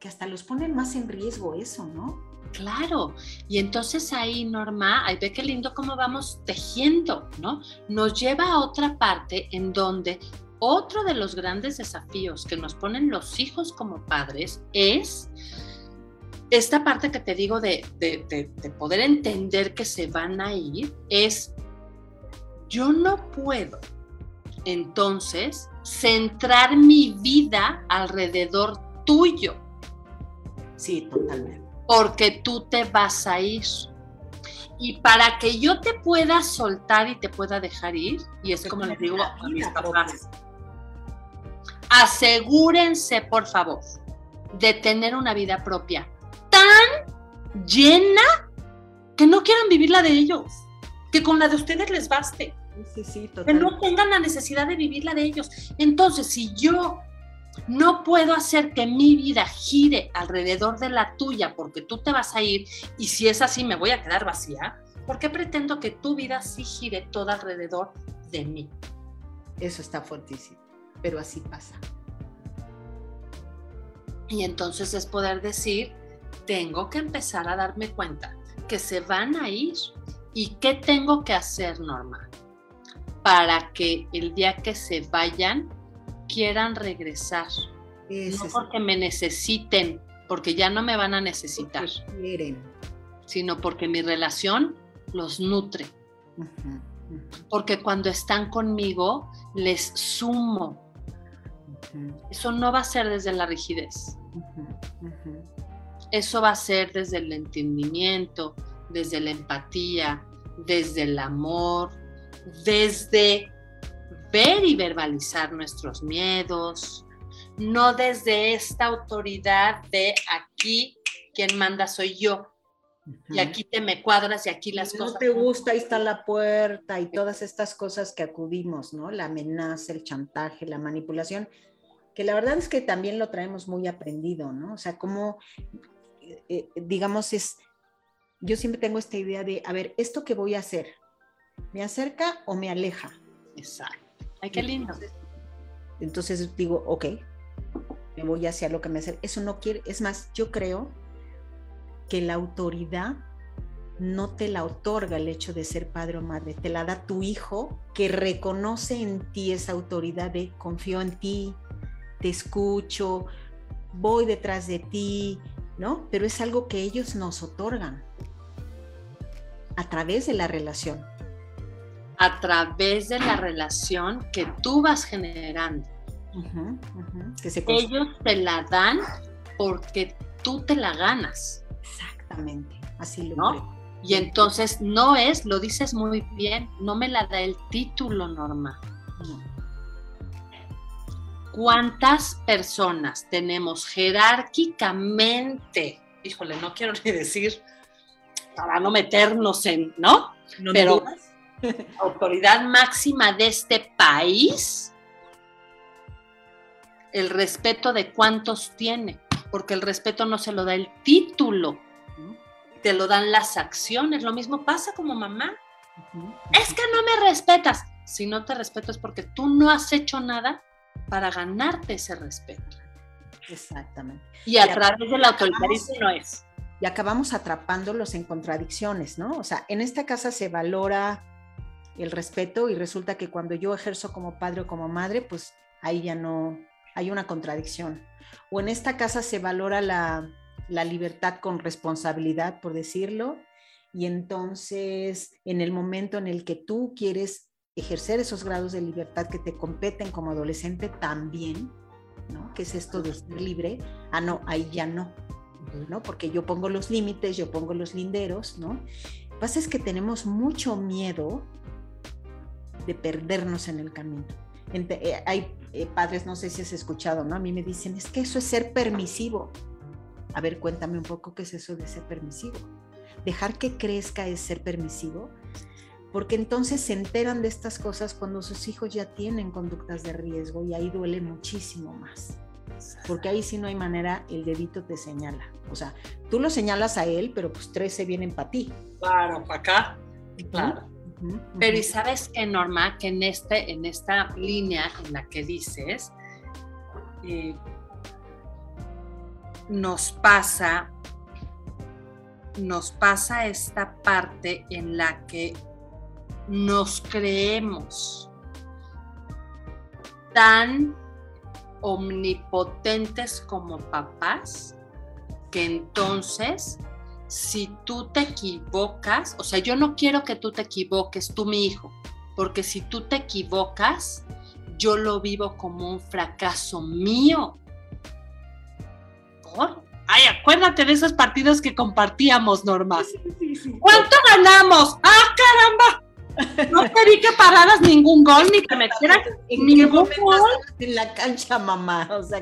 que hasta los ponen más en riesgo eso, ¿no? Claro, y entonces ahí, Norma, ahí ve qué lindo cómo vamos tejiendo, ¿no? Nos lleva a otra parte en donde otro de los grandes desafíos que nos ponen los hijos como padres es esta parte que te digo de, de- de- de poder entender que se van a ir, es yo no puedo entonces centrar mi vida alrededor tuyo Sí, totalmente. porque tú te vas a ir. Y para que yo te pueda soltar y te pueda dejar ir, y es como les digo a mis papás, asegúrense, por favor, de tener una vida propia tan llena que no quieran vivir la de ellos, que con la de ustedes les baste Sí, sí, que no tengan la necesidad de vivir la de ellos. Entonces, si yo no puedo hacer que mi vida gire alrededor de la tuya porque tú te vas a ir y si es así me voy a quedar vacía, ¿por qué pretendo que tu vida sí gire toda alrededor de mí? Eso está fuertísimo, pero así pasa. Y entonces es poder decir, tengo que empezar a darme cuenta que se van a ir y qué tengo que hacer, Norma, para que el día que se vayan quieran regresar. No porque me necesiten, porque ya no me van a necesitar, sino porque mi relación los nutre. Porque cuando están conmigo, les sumo. Eso no va a ser desde la rigidez. Eso va a ser desde el entendimiento, desde la empatía, desde el amor, desde ver y verbalizar nuestros miedos, no desde esta autoridad de aquí quien manda soy yo. Y aquí te me cuadras y aquí las cosas. No te gusta, ahí está la puerta y todas estas cosas que acudimos, ¿no? La amenaza, el chantaje, la manipulación, que la verdad es que también lo traemos muy aprendido, ¿no? O sea, como, eh, eh, digamos, es, yo siempre tengo esta idea de, a ver, ¿esto que voy a hacer? ¿Me acerca o me aleja? Exacto. Ay, qué lindo. Entonces, digo, ok, me voy hacia lo que me hace. Eso no quiere, es más, yo creo que la autoridad no te la otorga el hecho de ser padre o madre, te la da tu hijo que reconoce en ti esa autoridad de confío en ti, te escucho, voy detrás de ti, ¿no? Pero es algo que ellos nos otorgan a través de la relación. A través de la relación que tú vas generando. ellos te la dan porque tú te la ganas. Exactamente, así lo ¿no? Y entonces no es, lo dices muy bien, no me la da el título, Norma. ¿Cuántas personas tenemos jerárquicamente? Híjole, no quiero ni decir para no meternos en, ¿no? Pero autoridad máxima de este país, el respeto de cuántos tiene, porque el respeto no se lo da el título, te lo dan las acciones. Lo mismo pasa como mamá. Es que no me respetas. Si no te respeto es porque tú no has hecho nada para ganarte ese respeto. Exactamente. Y a través del autoritarismo no es. Y acabamos atrapándolos en contradicciones, ¿no? O sea, en esta casa se valora el respeto y resulta que cuando yo ejerzo como padre o como madre, pues ahí ya no hay una contradicción. O en esta casa se valora la, la libertad con responsabilidad, por decirlo, y entonces en el momento en el que tú quieres ejercer esos grados de libertad que te competen como adolescente también, ¿no? Que es esto de ser libre, ah, no, ahí ya no, ¿no? Porque yo pongo los límites, yo pongo los linderos, ¿no? Lo que pasa es que tenemos mucho miedo de perdernos en el camino. Eh, hay eh, padres, no sé si has escuchado, ¿no? A mí me dicen, es que eso es ser permisivo. A ver, cuéntame un poco qué es eso de ser permisivo. Dejar que crezca es ser permisivo porque entonces se enteran de estas cosas cuando sus hijos ya tienen conductas de riesgo y ahí duele muchísimo más. Porque ahí sí no hay manera, el dedito te señala. O sea, tú lo señalas a él, pero pues tres se vienen para ti. Claro, para acá. Claro. Pero y sabes que Norma, que en, este, en esta línea en la que dices, eh, nos pasa, nos pasa esta parte en la que nos creemos tan omnipotentes como papás que entonces si tú te equivocas, o sea, yo no quiero que tú te equivoques, tú mi hijo, porque si tú te equivocas, yo lo vivo como un fracaso mío. ¿Por? Ay, acuérdate de esos partidos que compartíamos, Norma. ¿Cuánto ganamos? ¡Ah, caramba! No te vi que pararas ningún gol, ni que metieras ningún gol. En la cancha, mamá. O sea,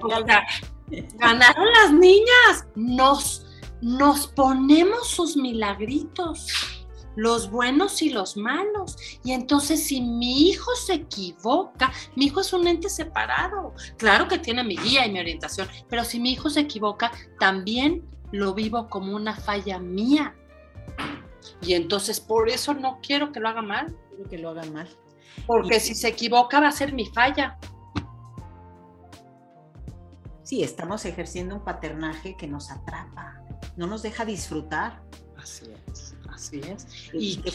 ganaron las niñas. Nos, nos ponemos sus milagritos, los buenos y los malos. Y entonces, si mi hijo se equivoca, mi hijo es un ente separado. Claro que tiene mi guía y mi orientación, pero si mi hijo se equivoca, también lo vivo como una falla mía y entonces por eso no quiero que lo haga mal. Quiero que lo hagan mal. Porque si se equivoca va a ser mi falla. Sí, estamos ejerciendo un paternaje que nos atrapa, no nos deja disfrutar. Así es, así es. Y, que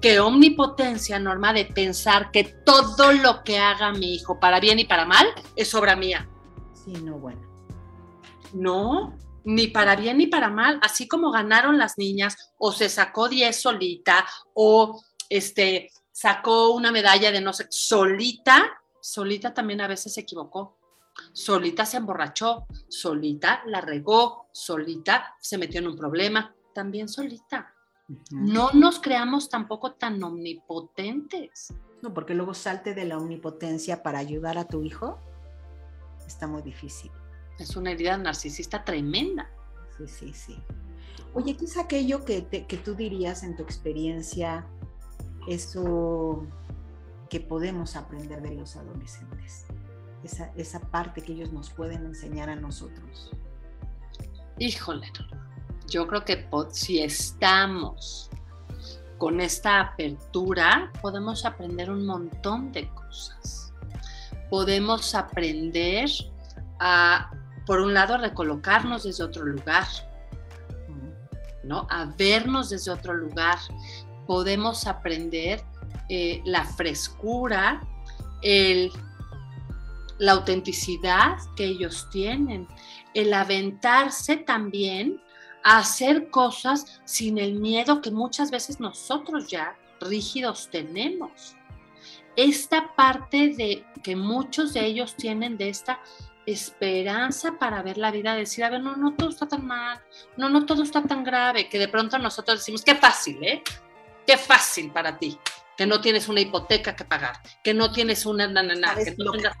que omnipotencia, Norma, de pensar que todo lo que haga mi hijo, para bien y para mal, es obra mía. Sí, no, bueno. No, ni para bien ni para mal, así como ganaron las niñas o se sacó 10 solita o este sacó una medalla de no sé, solita, solita también a veces se equivocó. Solita se emborrachó, solita la regó, solita se metió en un problema, también solita. No nos creamos tampoco tan omnipotentes. No, porque luego salte de la omnipotencia para ayudar a tu hijo está muy difícil. Es una herida narcisista tremenda. Sí, sí, sí. Oye, ¿qué es aquello que, que tú dirías en tu experiencia, eso que podemos aprender de los adolescentes? Esa, esa parte que ellos nos pueden enseñar a nosotros. Híjole, yo creo que si estamos con esta apertura, podemos aprender un montón de cosas. Podemos aprender a, por un lado, recolocarnos desde otro lugar, ¿no? A vernos desde otro lugar. Podemos aprender eh, la frescura, el, la autenticidad que ellos tienen, el aventarse también a hacer cosas sin el miedo que muchas veces nosotros ya rígidos tenemos. Esta parte de que muchos de ellos tienen de esta esperanza para ver la vida, decir, a ver, no, no todo está tan mal, no, no todo está tan grave, que de pronto nosotros decimos, qué fácil, ¿eh? Qué fácil para ti, que no tienes una hipoteca que pagar, que no tienes una... Na, que no tengas...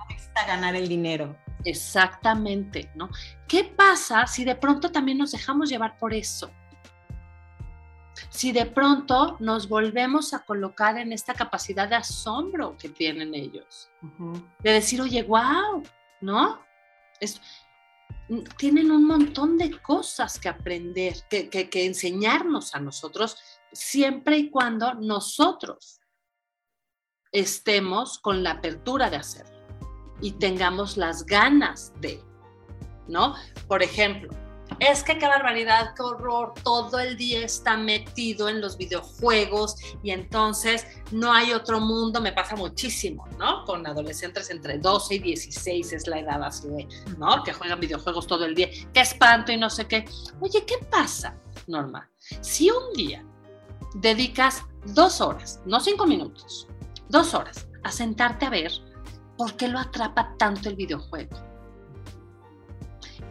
ganar el dinero. Exactamente, ¿no? ¿Qué pasa si de pronto también nos dejamos llevar por eso? Si de pronto nos volvemos a colocar en esta capacidad de asombro que tienen ellos, de decir, oye, wow, ¿no? Mm, tienen un montón de cosas que aprender, que, que enseñarnos a nosotros, siempre y cuando nosotros estemos con la apertura de hacerlo y tengamos las ganas de, ¿no? Por ejemplo, es que qué barbaridad, qué horror, todo el día está metido en los videojuegos y entonces no hay otro mundo, me pasa muchísimo, ¿no? Con adolescentes entre 12 y 16 es la edad así de, ¿no? Que juegan videojuegos todo el día, qué espanto y no sé qué. Oye, ¿qué pasa, Norma? Si un día dedicas dos horas, no cinco minutos, dos horas, a sentarte a ver ¿por qué lo atrapa tanto el videojuego?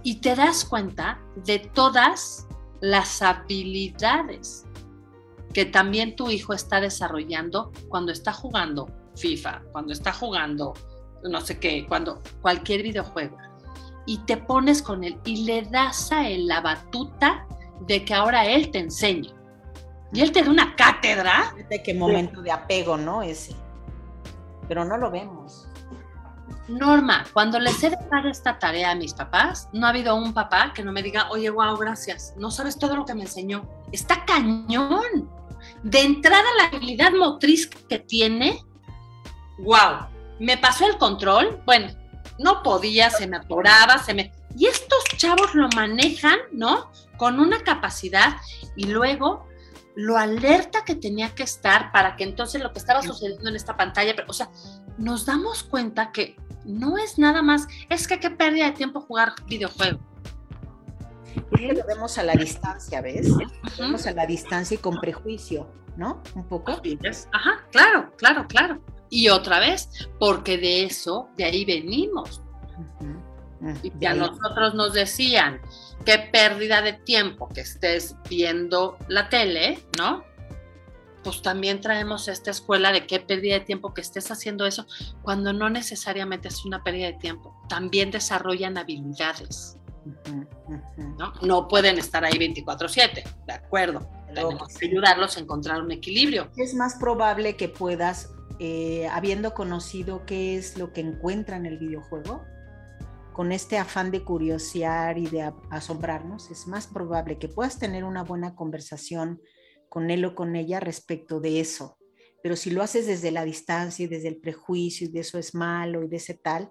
Y te das cuenta de todas las habilidades que también tu hijo está desarrollando cuando está jugando FIFA, cuando está jugando no sé qué, cuando cualquier videojuego. Y te pones con él y le das a él la batuta de que ahora él te enseña. Y él te da una cátedra. De qué momento de apego, ¿no? Ese. Pero no lo vemos. Norma, cuando les he dejado esta tarea a mis papás, no ha habido un papá que no me diga, oye, wow, gracias, no sabes todo lo que me enseñó. Está cañón. De entrada, la habilidad motriz que tiene, wow, me pasó el control, bueno, no podía, se me atoraba, se me... Y estos chavos lo manejan, ¿no? Con una capacidad y luego lo alerta que tenía que estar para que entonces lo que estaba sucediendo en esta pantalla, pero, o sea, nos damos cuenta que no es nada más, es que qué pérdida de tiempo jugar videojuego. lo vemos a la distancia, ¿ves? Lo vemos a la distancia y con prejuicio, ¿no? Un poco. Ajá, claro, claro, claro. Y otra vez, porque de eso, de ahí venimos. Y ya nosotros nos decían, qué pérdida de tiempo que estés viendo la tele, ¿no? Pues también traemos esta escuela de qué pérdida de tiempo que estés haciendo eso, cuando no necesariamente es una pérdida de tiempo. También desarrollan habilidades. ¿no? no pueden estar ahí 24/7, ¿de acuerdo? Tenemos que ayudarlos a encontrar un equilibrio. Es más probable que puedas, eh, habiendo conocido qué es lo que encuentra en el videojuego, con este afán de curiosear y de asombrarnos, es más probable que puedas tener una buena conversación con él o con ella respecto de eso. Pero si lo haces desde la distancia y desde el prejuicio y de eso es malo y de ese tal,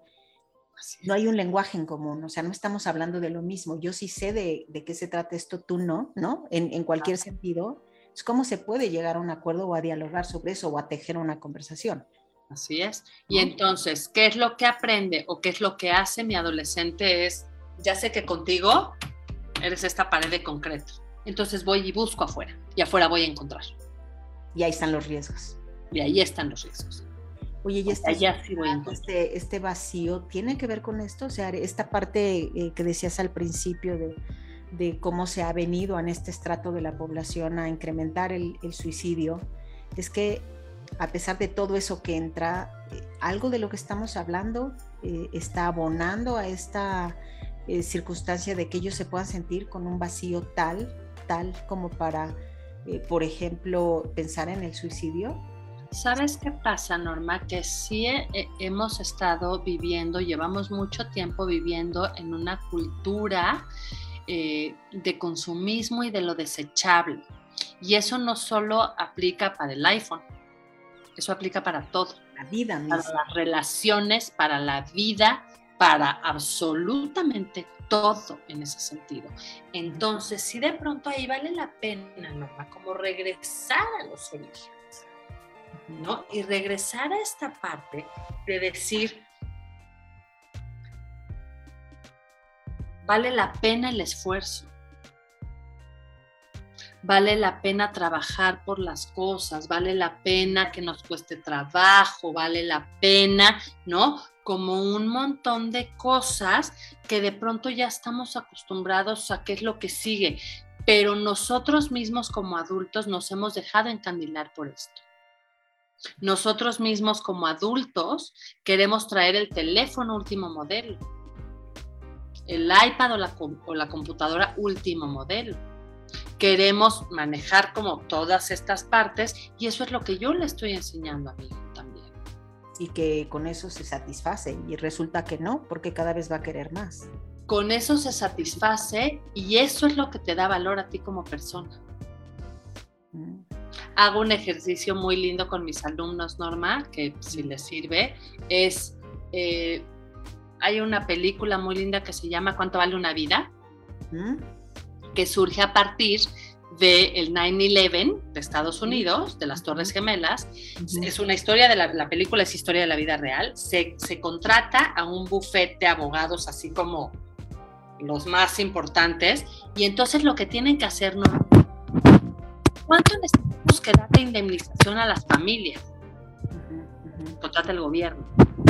no hay un lenguaje en común, o sea, no estamos hablando de lo mismo. Yo sí sé de, qué se trata esto, tú no, ¿no? En, cualquier sentido, cómo se puede llegar a un acuerdo o a dialogar sobre eso o a tejer una conversación. Así es. Y entonces, ¿qué es lo que aprende o qué es lo que hace mi adolescente? Es, ya sé que contigo eres esta pared de concreto entonces voy y busco afuera y afuera voy a encontrar. Y ahí están los riesgos. Y ahí están los riesgos. Oye, y este, sí voy este, este, vacío tiene que ver con esto, o sea, esta parte eh, que decías al principio de, de, cómo se ha venido en este estrato de la población a incrementar el, el suicidio, es que a pesar de todo eso que entra, eh, algo de lo que estamos hablando eh, está abonando a esta circunstancia de que ellos se puedan sentir con un vacío tal, tal como para, eh, por ejemplo, pensar en el suicidio? ¿Sabes qué pasa, Norma? Que sí hemos estado viviendo, llevamos mucho tiempo viviendo en una cultura de consumismo y de lo desechable. Y eso no solo aplica para el iPhone, eso aplica para todo. La vida Para las relaciones, para la vida, para absolutamente todo en ese sentido. Entonces, si de pronto ahí vale la pena, Norma, como regresar a los orígenes, ¿no? Y regresar a esta parte de decir, vale la pena el esfuerzo, vale la pena trabajar por las cosas, vale la pena que nos cueste trabajo, vale la pena, ¿no? Como un montón de cosas que de pronto ya estamos acostumbrados a qué es lo que sigue, pero nosotros mismos como adultos nos hemos dejado encandilar por esto. Nosotros mismos como adultos queremos traer el teléfono último modelo, el iPad o la, o la computadora último modelo queremos manejar como todas estas partes y eso es lo que yo le estoy enseñando a mi hijo también. Y que con eso se satisface y resulta que no, porque cada vez va a querer más. Con eso se satisface y eso es lo que te da valor a ti como persona. Mm. Hago un ejercicio muy lindo con mis alumnos, Norma, que si les sirve, es, eh, hay una película muy linda que se llama ¿Cuánto vale una vida? Mm que surge a partir del 9-11 de Estados Unidos, de las Torres Gemelas. Es una historia de la, película, es historia de la vida real. Se, se contrata a un buffet de abogados, así como los más importantes, y entonces lo que tienen que hacer, ¿no? ¿cuánto necesitamos que dar de indemnización a las familias? Contrata el gobierno.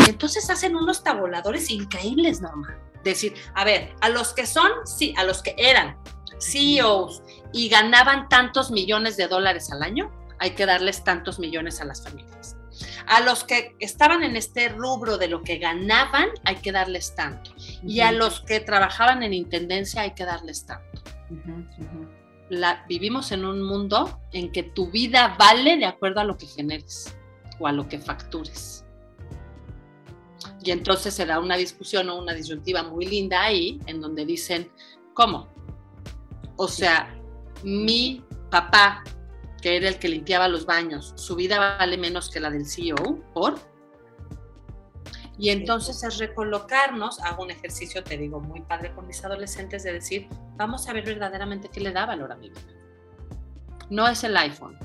Y entonces hacen unos tabuladores increíbles, Norma. Decir, a ver, a los que son, sí, a los que eran CEOs y ganaban tantos millones de dólares al año, hay que darles tantos millones a las familias. A los que estaban en este rubro de lo que ganaban, hay que darles tanto. Y a los que trabajaban en intendencia, hay que darles tanto. La, vivimos en un mundo en que tu vida vale de acuerdo a lo que generes o a lo que factures. Y entonces se da una discusión o una disyuntiva muy linda ahí, en donde dicen, ¿cómo? O sea, mi papá, que era el que limpiaba los baños, su vida vale menos que la del CEO, ¿por? Y entonces es recolocarnos, hago un ejercicio, te digo, muy padre con mis adolescentes, de decir, vamos a ver verdaderamente qué le da valor a mi vida. No es el iPhone,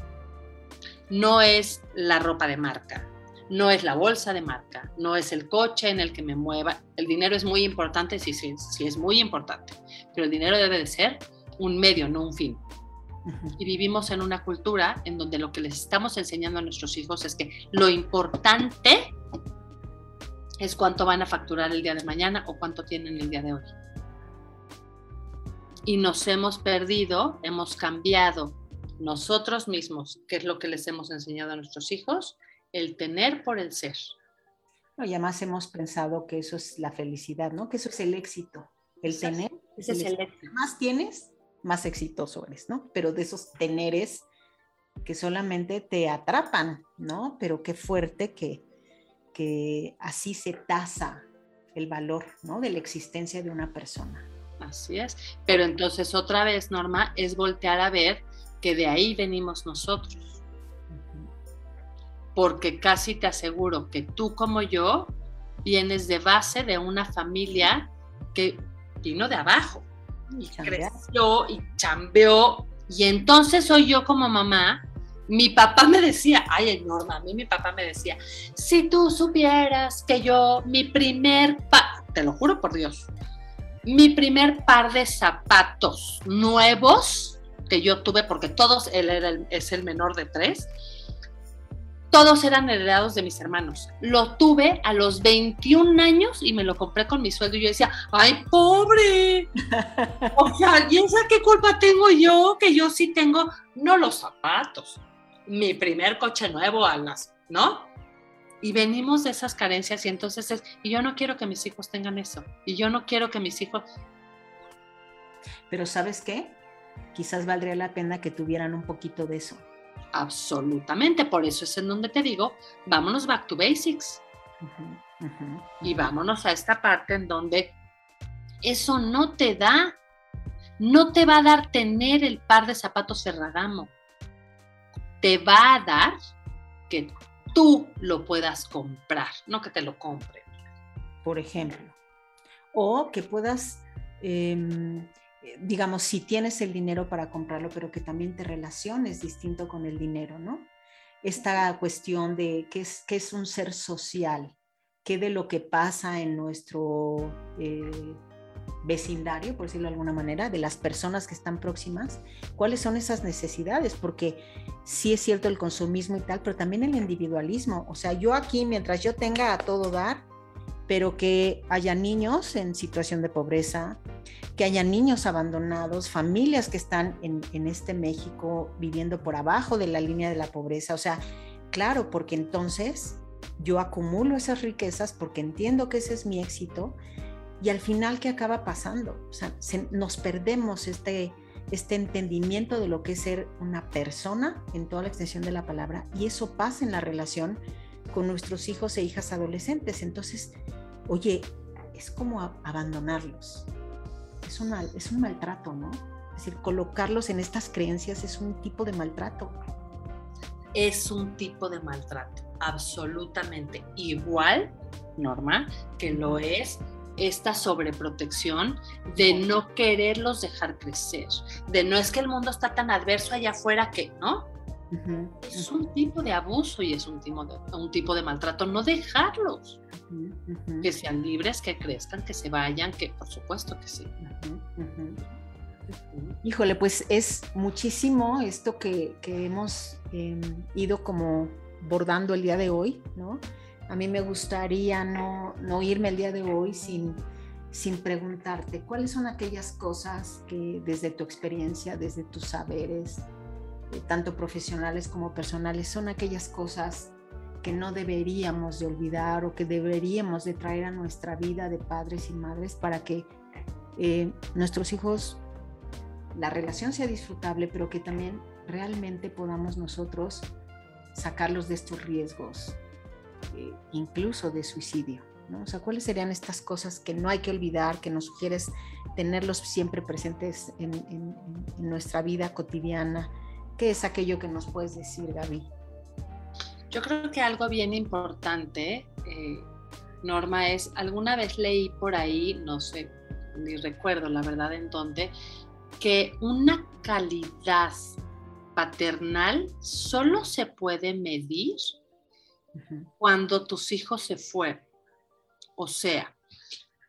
no es la ropa de marca, no es la bolsa de marca, no es el coche en el que me mueva. El dinero es muy importante, sí, sí, sí es muy importante, pero el dinero debe de ser un medio, no un fin. Y vivimos en una cultura en donde lo que les estamos enseñando a nuestros hijos es que lo importante es cuánto van a facturar el día de mañana o cuánto tienen el día de hoy. Y nos hemos perdido, hemos cambiado nosotros mismos, que es lo que les hemos enseñado a nuestros hijos, el tener por el ser. y además hemos pensado que eso es la felicidad, ¿no? Que eso es el éxito, el tener. Ese es el éxito. Más tienes, más exitoso eres, ¿no? Pero de esos teneres que solamente te atrapan, ¿no? Pero qué fuerte que, que así se tasa el valor, ¿no? De la existencia de una persona. Así es. Pero entonces otra vez, Norma, es voltear a ver que de ahí venimos nosotros. Porque casi te aseguro que tú como yo vienes de base de una familia que vino de abajo y creció y chambeó. Y entonces soy yo como mamá. Mi papá me decía, ay, Norma, a mí mi papá me decía, si tú supieras que yo, mi primer, te lo juro por Dios, mi primer par de zapatos nuevos que yo tuve, porque todos, él era es el menor de tres, todos eran heredados de mis hermanos. Lo tuve a los 21 años y me lo compré con mi sueldo y yo decía, ay, pobre. o sea, ¿y esa qué culpa tengo yo? Que yo sí tengo, no los zapatos, mi primer coche nuevo a las, ¿no? Y venimos de esas carencias y entonces es, y yo no quiero que mis hijos tengan eso, y yo no quiero que mis hijos... Pero ¿sabes qué? Quizás valdría la pena que tuvieran un poquito de eso. Absolutamente, por eso es en donde te digo, vámonos back to basics. y vámonos a esta parte en donde eso no te da, no te va a dar tener el par de zapatos Ferragamo. Te va a dar que tú lo puedas comprar, no que te lo compren. Por ejemplo. O que puedas, em, digamos, si tienes el dinero para comprarlo, pero que también te relaciones distinto con el dinero, ¿no? Esta cuestión de qué es, qué es un ser social, qué de lo que pasa en nuestro eh, vecindario, por decirlo de alguna manera, de las personas que están próximas, cuáles son esas necesidades, porque sí es cierto el consumismo y tal, pero también el individualismo. O sea, yo aquí, mientras yo tenga a todo dar, pero que haya niños en situación de pobreza, que haya niños abandonados, familias que están en, en este México viviendo por abajo de la línea de la pobreza. O sea, claro, porque entonces yo acumulo esas riquezas porque entiendo que ese es mi éxito y al final, ¿qué acaba pasando? O sea, nos perdemos este, este entendimiento de lo que es ser una persona en toda la extensión de la palabra y eso pasa en la relación con nuestros hijos e hijas adolescentes. Entonces, oye, es como abandonarlos. Es, una, es un maltrato, ¿no? Es decir, colocarlos en estas creencias es un tipo de maltrato. Es un tipo de maltrato, absolutamente igual, Norma, que lo es esta sobreprotección de no quererlos dejar crecer, de no es que el mundo está tan adverso allá afuera que, ¿no? Es un tipo de abuso y es un tipo de, un tipo de maltrato, no dejarlos. Que sean libres, que crezcan, que se vayan, que por supuesto que sí. Híjole, pues es muchísimo esto que, hemos em, ido como bordando el día de hoy, ¿no? a mí me gustaría no, irme el día de hoy sin, sin preguntarte cuáles son aquellas cosas que desde tu experiencia, desde tus saberes, tanto profesionales como personales, son aquellas cosas que no deberíamos de olvidar o que deberíamos de traer a nuestra vida de padres y madres para que eh, nuestros hijos, la relación sea disfrutable, pero que también realmente podamos nosotros sacarlos de estos riesgos eh, incluso de suicidio. ¿no? O sea, ¿cuáles serían estas cosas que no hay que olvidar, que nos sugieres tenerlos siempre presentes en, nuestra vida cotidiana? ¿Qué es aquello que nos puedes decir, Gaby? Yo creo que algo bien importante, eh, Norma, es, alguna vez leí por ahí, no sé, ni recuerdo la verdad en dónde, que una calidad paternal solo se puede medir cuando tus hijos se fueron. O sea,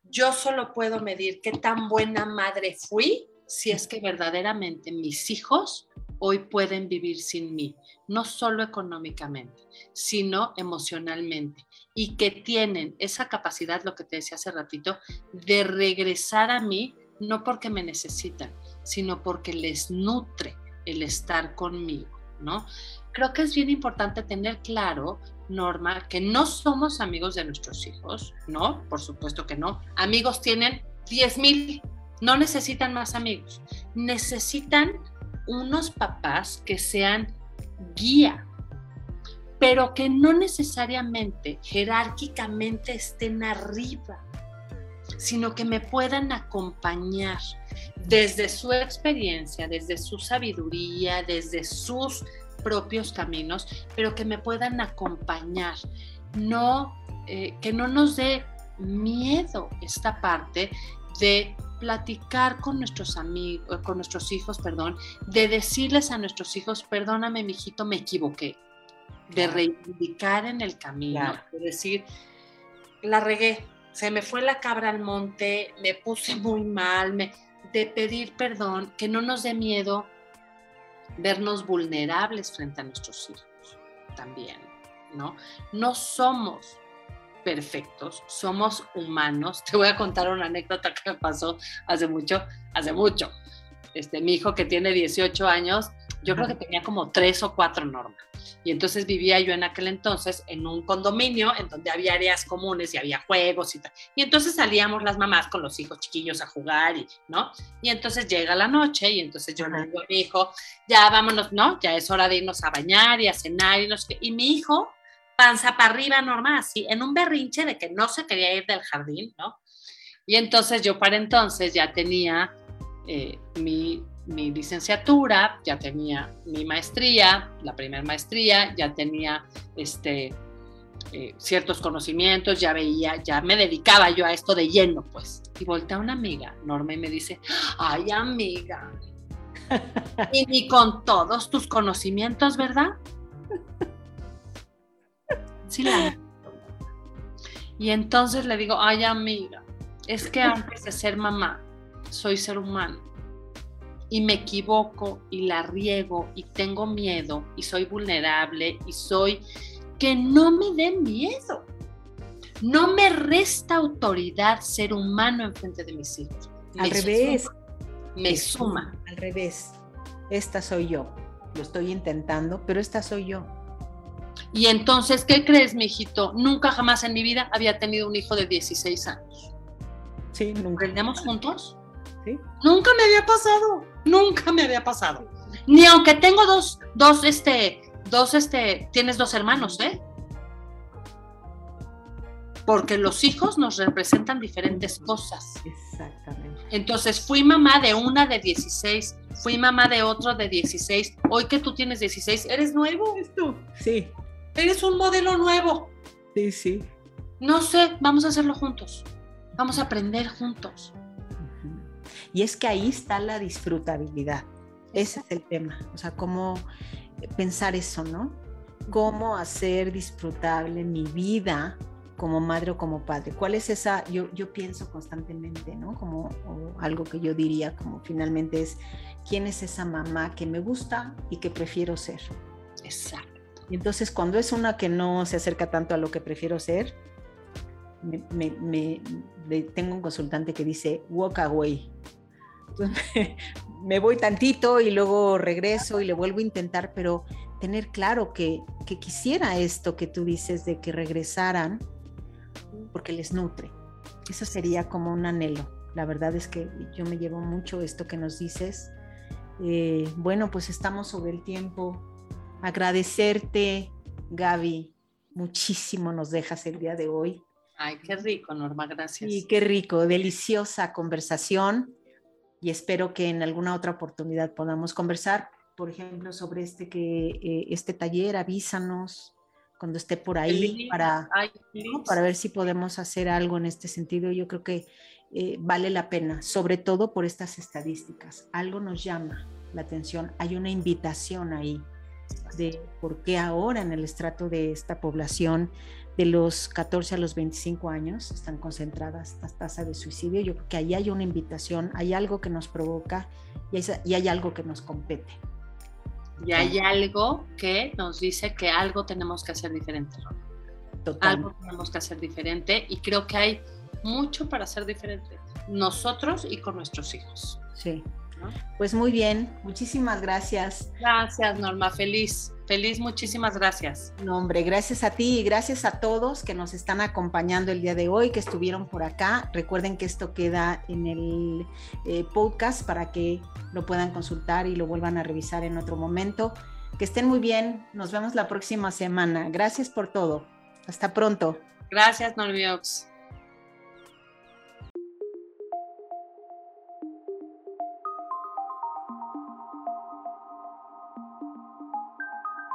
yo solo puedo medir qué tan buena madre fui si es que verdaderamente mis hijos hoy pueden vivir sin mí, no solo económicamente, sino emocionalmente, y que tienen esa capacidad, lo que te decía hace ratito, de regresar a mí, no porque me necesitan, sino porque les nutre el estar conmigo, ¿no? Creo que es bien importante tener claro Norma, que no somos amigos de nuestros hijos, ¿no? Por supuesto que no. Amigos tienen 10 mil, no necesitan más amigos. Necesitan unos papás que sean guía, pero que no necesariamente jerárquicamente estén arriba, sino que me puedan acompañar desde su experiencia, desde su sabiduría, desde sus propios caminos, pero que me puedan acompañar. No, eh, que no nos dé miedo esta parte de platicar con nuestros amigos, con nuestros hijos, perdón, de decirles a nuestros hijos, perdóname, mijito, me equivoqué, de reivindicar en el camino, de decir, la regué, se me fue la cabra al monte, me puse muy mal, me, de pedir perdón, que no nos dé miedo vernos vulnerables frente a nuestros hijos también, ¿no? No somos perfectos, somos humanos. Te voy a contar una anécdota que me pasó hace mucho, hace mucho. Este, mi hijo que tiene 18 años, Yo creo que tenía como tres o cuatro normas. Y entonces vivía yo en aquel entonces en un condominio en donde había áreas comunes y había juegos y tal. Y entonces salíamos las mamás con los hijos chiquillos a jugar y, ¿no? Y entonces llega la noche y entonces yo le digo a mi hijo, ya vámonos, ¿no? Ya es hora de irnos a bañar y a cenar y no sé qué. Y mi hijo, panza para arriba, normal, así, en un berrinche de que no se quería ir del jardín, ¿no? Y entonces yo para entonces ya tenía eh, mi mi licenciatura, ya tenía mi maestría, la primera maestría, ya tenía este, eh, ciertos conocimientos, ya veía, ya me dedicaba yo a esto de lleno, pues. Y voltea una amiga, Norma, y me dice, ay amiga, y ni con todos tus conocimientos, ¿verdad? Sí, la... Y entonces le digo, ay amiga, es que antes de ser mamá, soy ser humano y me equivoco y la riego y tengo miedo y soy vulnerable y soy que no me dé miedo. No me resta autoridad ser humano en frente de mis hijos. Al revés. Me suma. Al revés. Esta soy yo. Lo estoy intentando, pero esta soy yo. Y entonces, ¿qué crees, mi hijito? Nunca jamás en mi vida había tenido un hijo de 16 años. Sí, nunca. ¿Aprendemos juntos? Nunca me había pasado, nunca me había pasado. Ni aunque tengo dos, dos, este, dos, este, tienes dos hermanos, ¿eh? Porque los hijos nos representan diferentes cosas. Exactamente. Entonces fui mamá de una de 16, fui mamá de otro de 16. Hoy que tú tienes 16, eres nuevo. ¿Es tú? Sí. Eres un modelo nuevo. Sí, sí. No sé, vamos a hacerlo juntos. Vamos a aprender juntos. Y es que ahí está la disfrutabilidad. Ese es el tema. O sea, cómo pensar eso, ¿no? Cómo hacer disfrutable mi vida como madre o como padre. ¿Cuál es esa? Yo, yo pienso constantemente, ¿no? Como algo que yo diría, como finalmente es, ¿quién es esa mamá que me gusta y que prefiero ser? Exacto. Y entonces cuando es una que no se acerca tanto a lo que prefiero ser, tengo un consultante que dice walk away, me voy tantito y luego regreso y le vuelvo a intentar, pero tener claro que, que quisiera esto que tú dices de que regresaran porque les nutre. Eso sería como un anhelo. La verdad es que yo me llevo mucho esto que nos dices. Eh, bueno, pues estamos sobre el tiempo. Agradecerte, Gaby. Muchísimo nos dejas el día de hoy. Ay, qué rico, Norma, gracias. Y qué rico, deliciosa conversación y espero que en alguna otra oportunidad podamos conversar, por ejemplo, sobre este, que, eh, este taller, avísanos cuando esté por ahí para, para ver si podemos hacer algo en este sentido. Yo creo que eh, vale la pena, sobre todo por estas estadísticas. Algo nos llama la atención, hay una invitación ahí de por qué ahora en el estrato de esta población de los 14 a los 25 años están concentradas las tasas de suicidio. Yo creo que ahí hay una invitación, hay algo que nos provoca y hay, algo que nos compete. Y hay algo que nos dice que algo tenemos que hacer diferente. Algo tenemos que hacer diferente y creo que hay mucho para hacer diferente, nosotros y con nuestros hijos. Sí. Pues muy bien, muchísimas gracias. Gracias, Norma, feliz. Feliz, muchísimas gracias. No, hombre, gracias a ti y gracias a todos que nos están acompañando el día de hoy, que estuvieron por acá. Recuerden que esto queda en el eh, podcast para que lo puedan consultar y lo vuelvan a revisar en otro momento. Que estén muy bien. Nos vemos la próxima semana. Gracias por todo. Hasta pronto. Gracias, Norviox.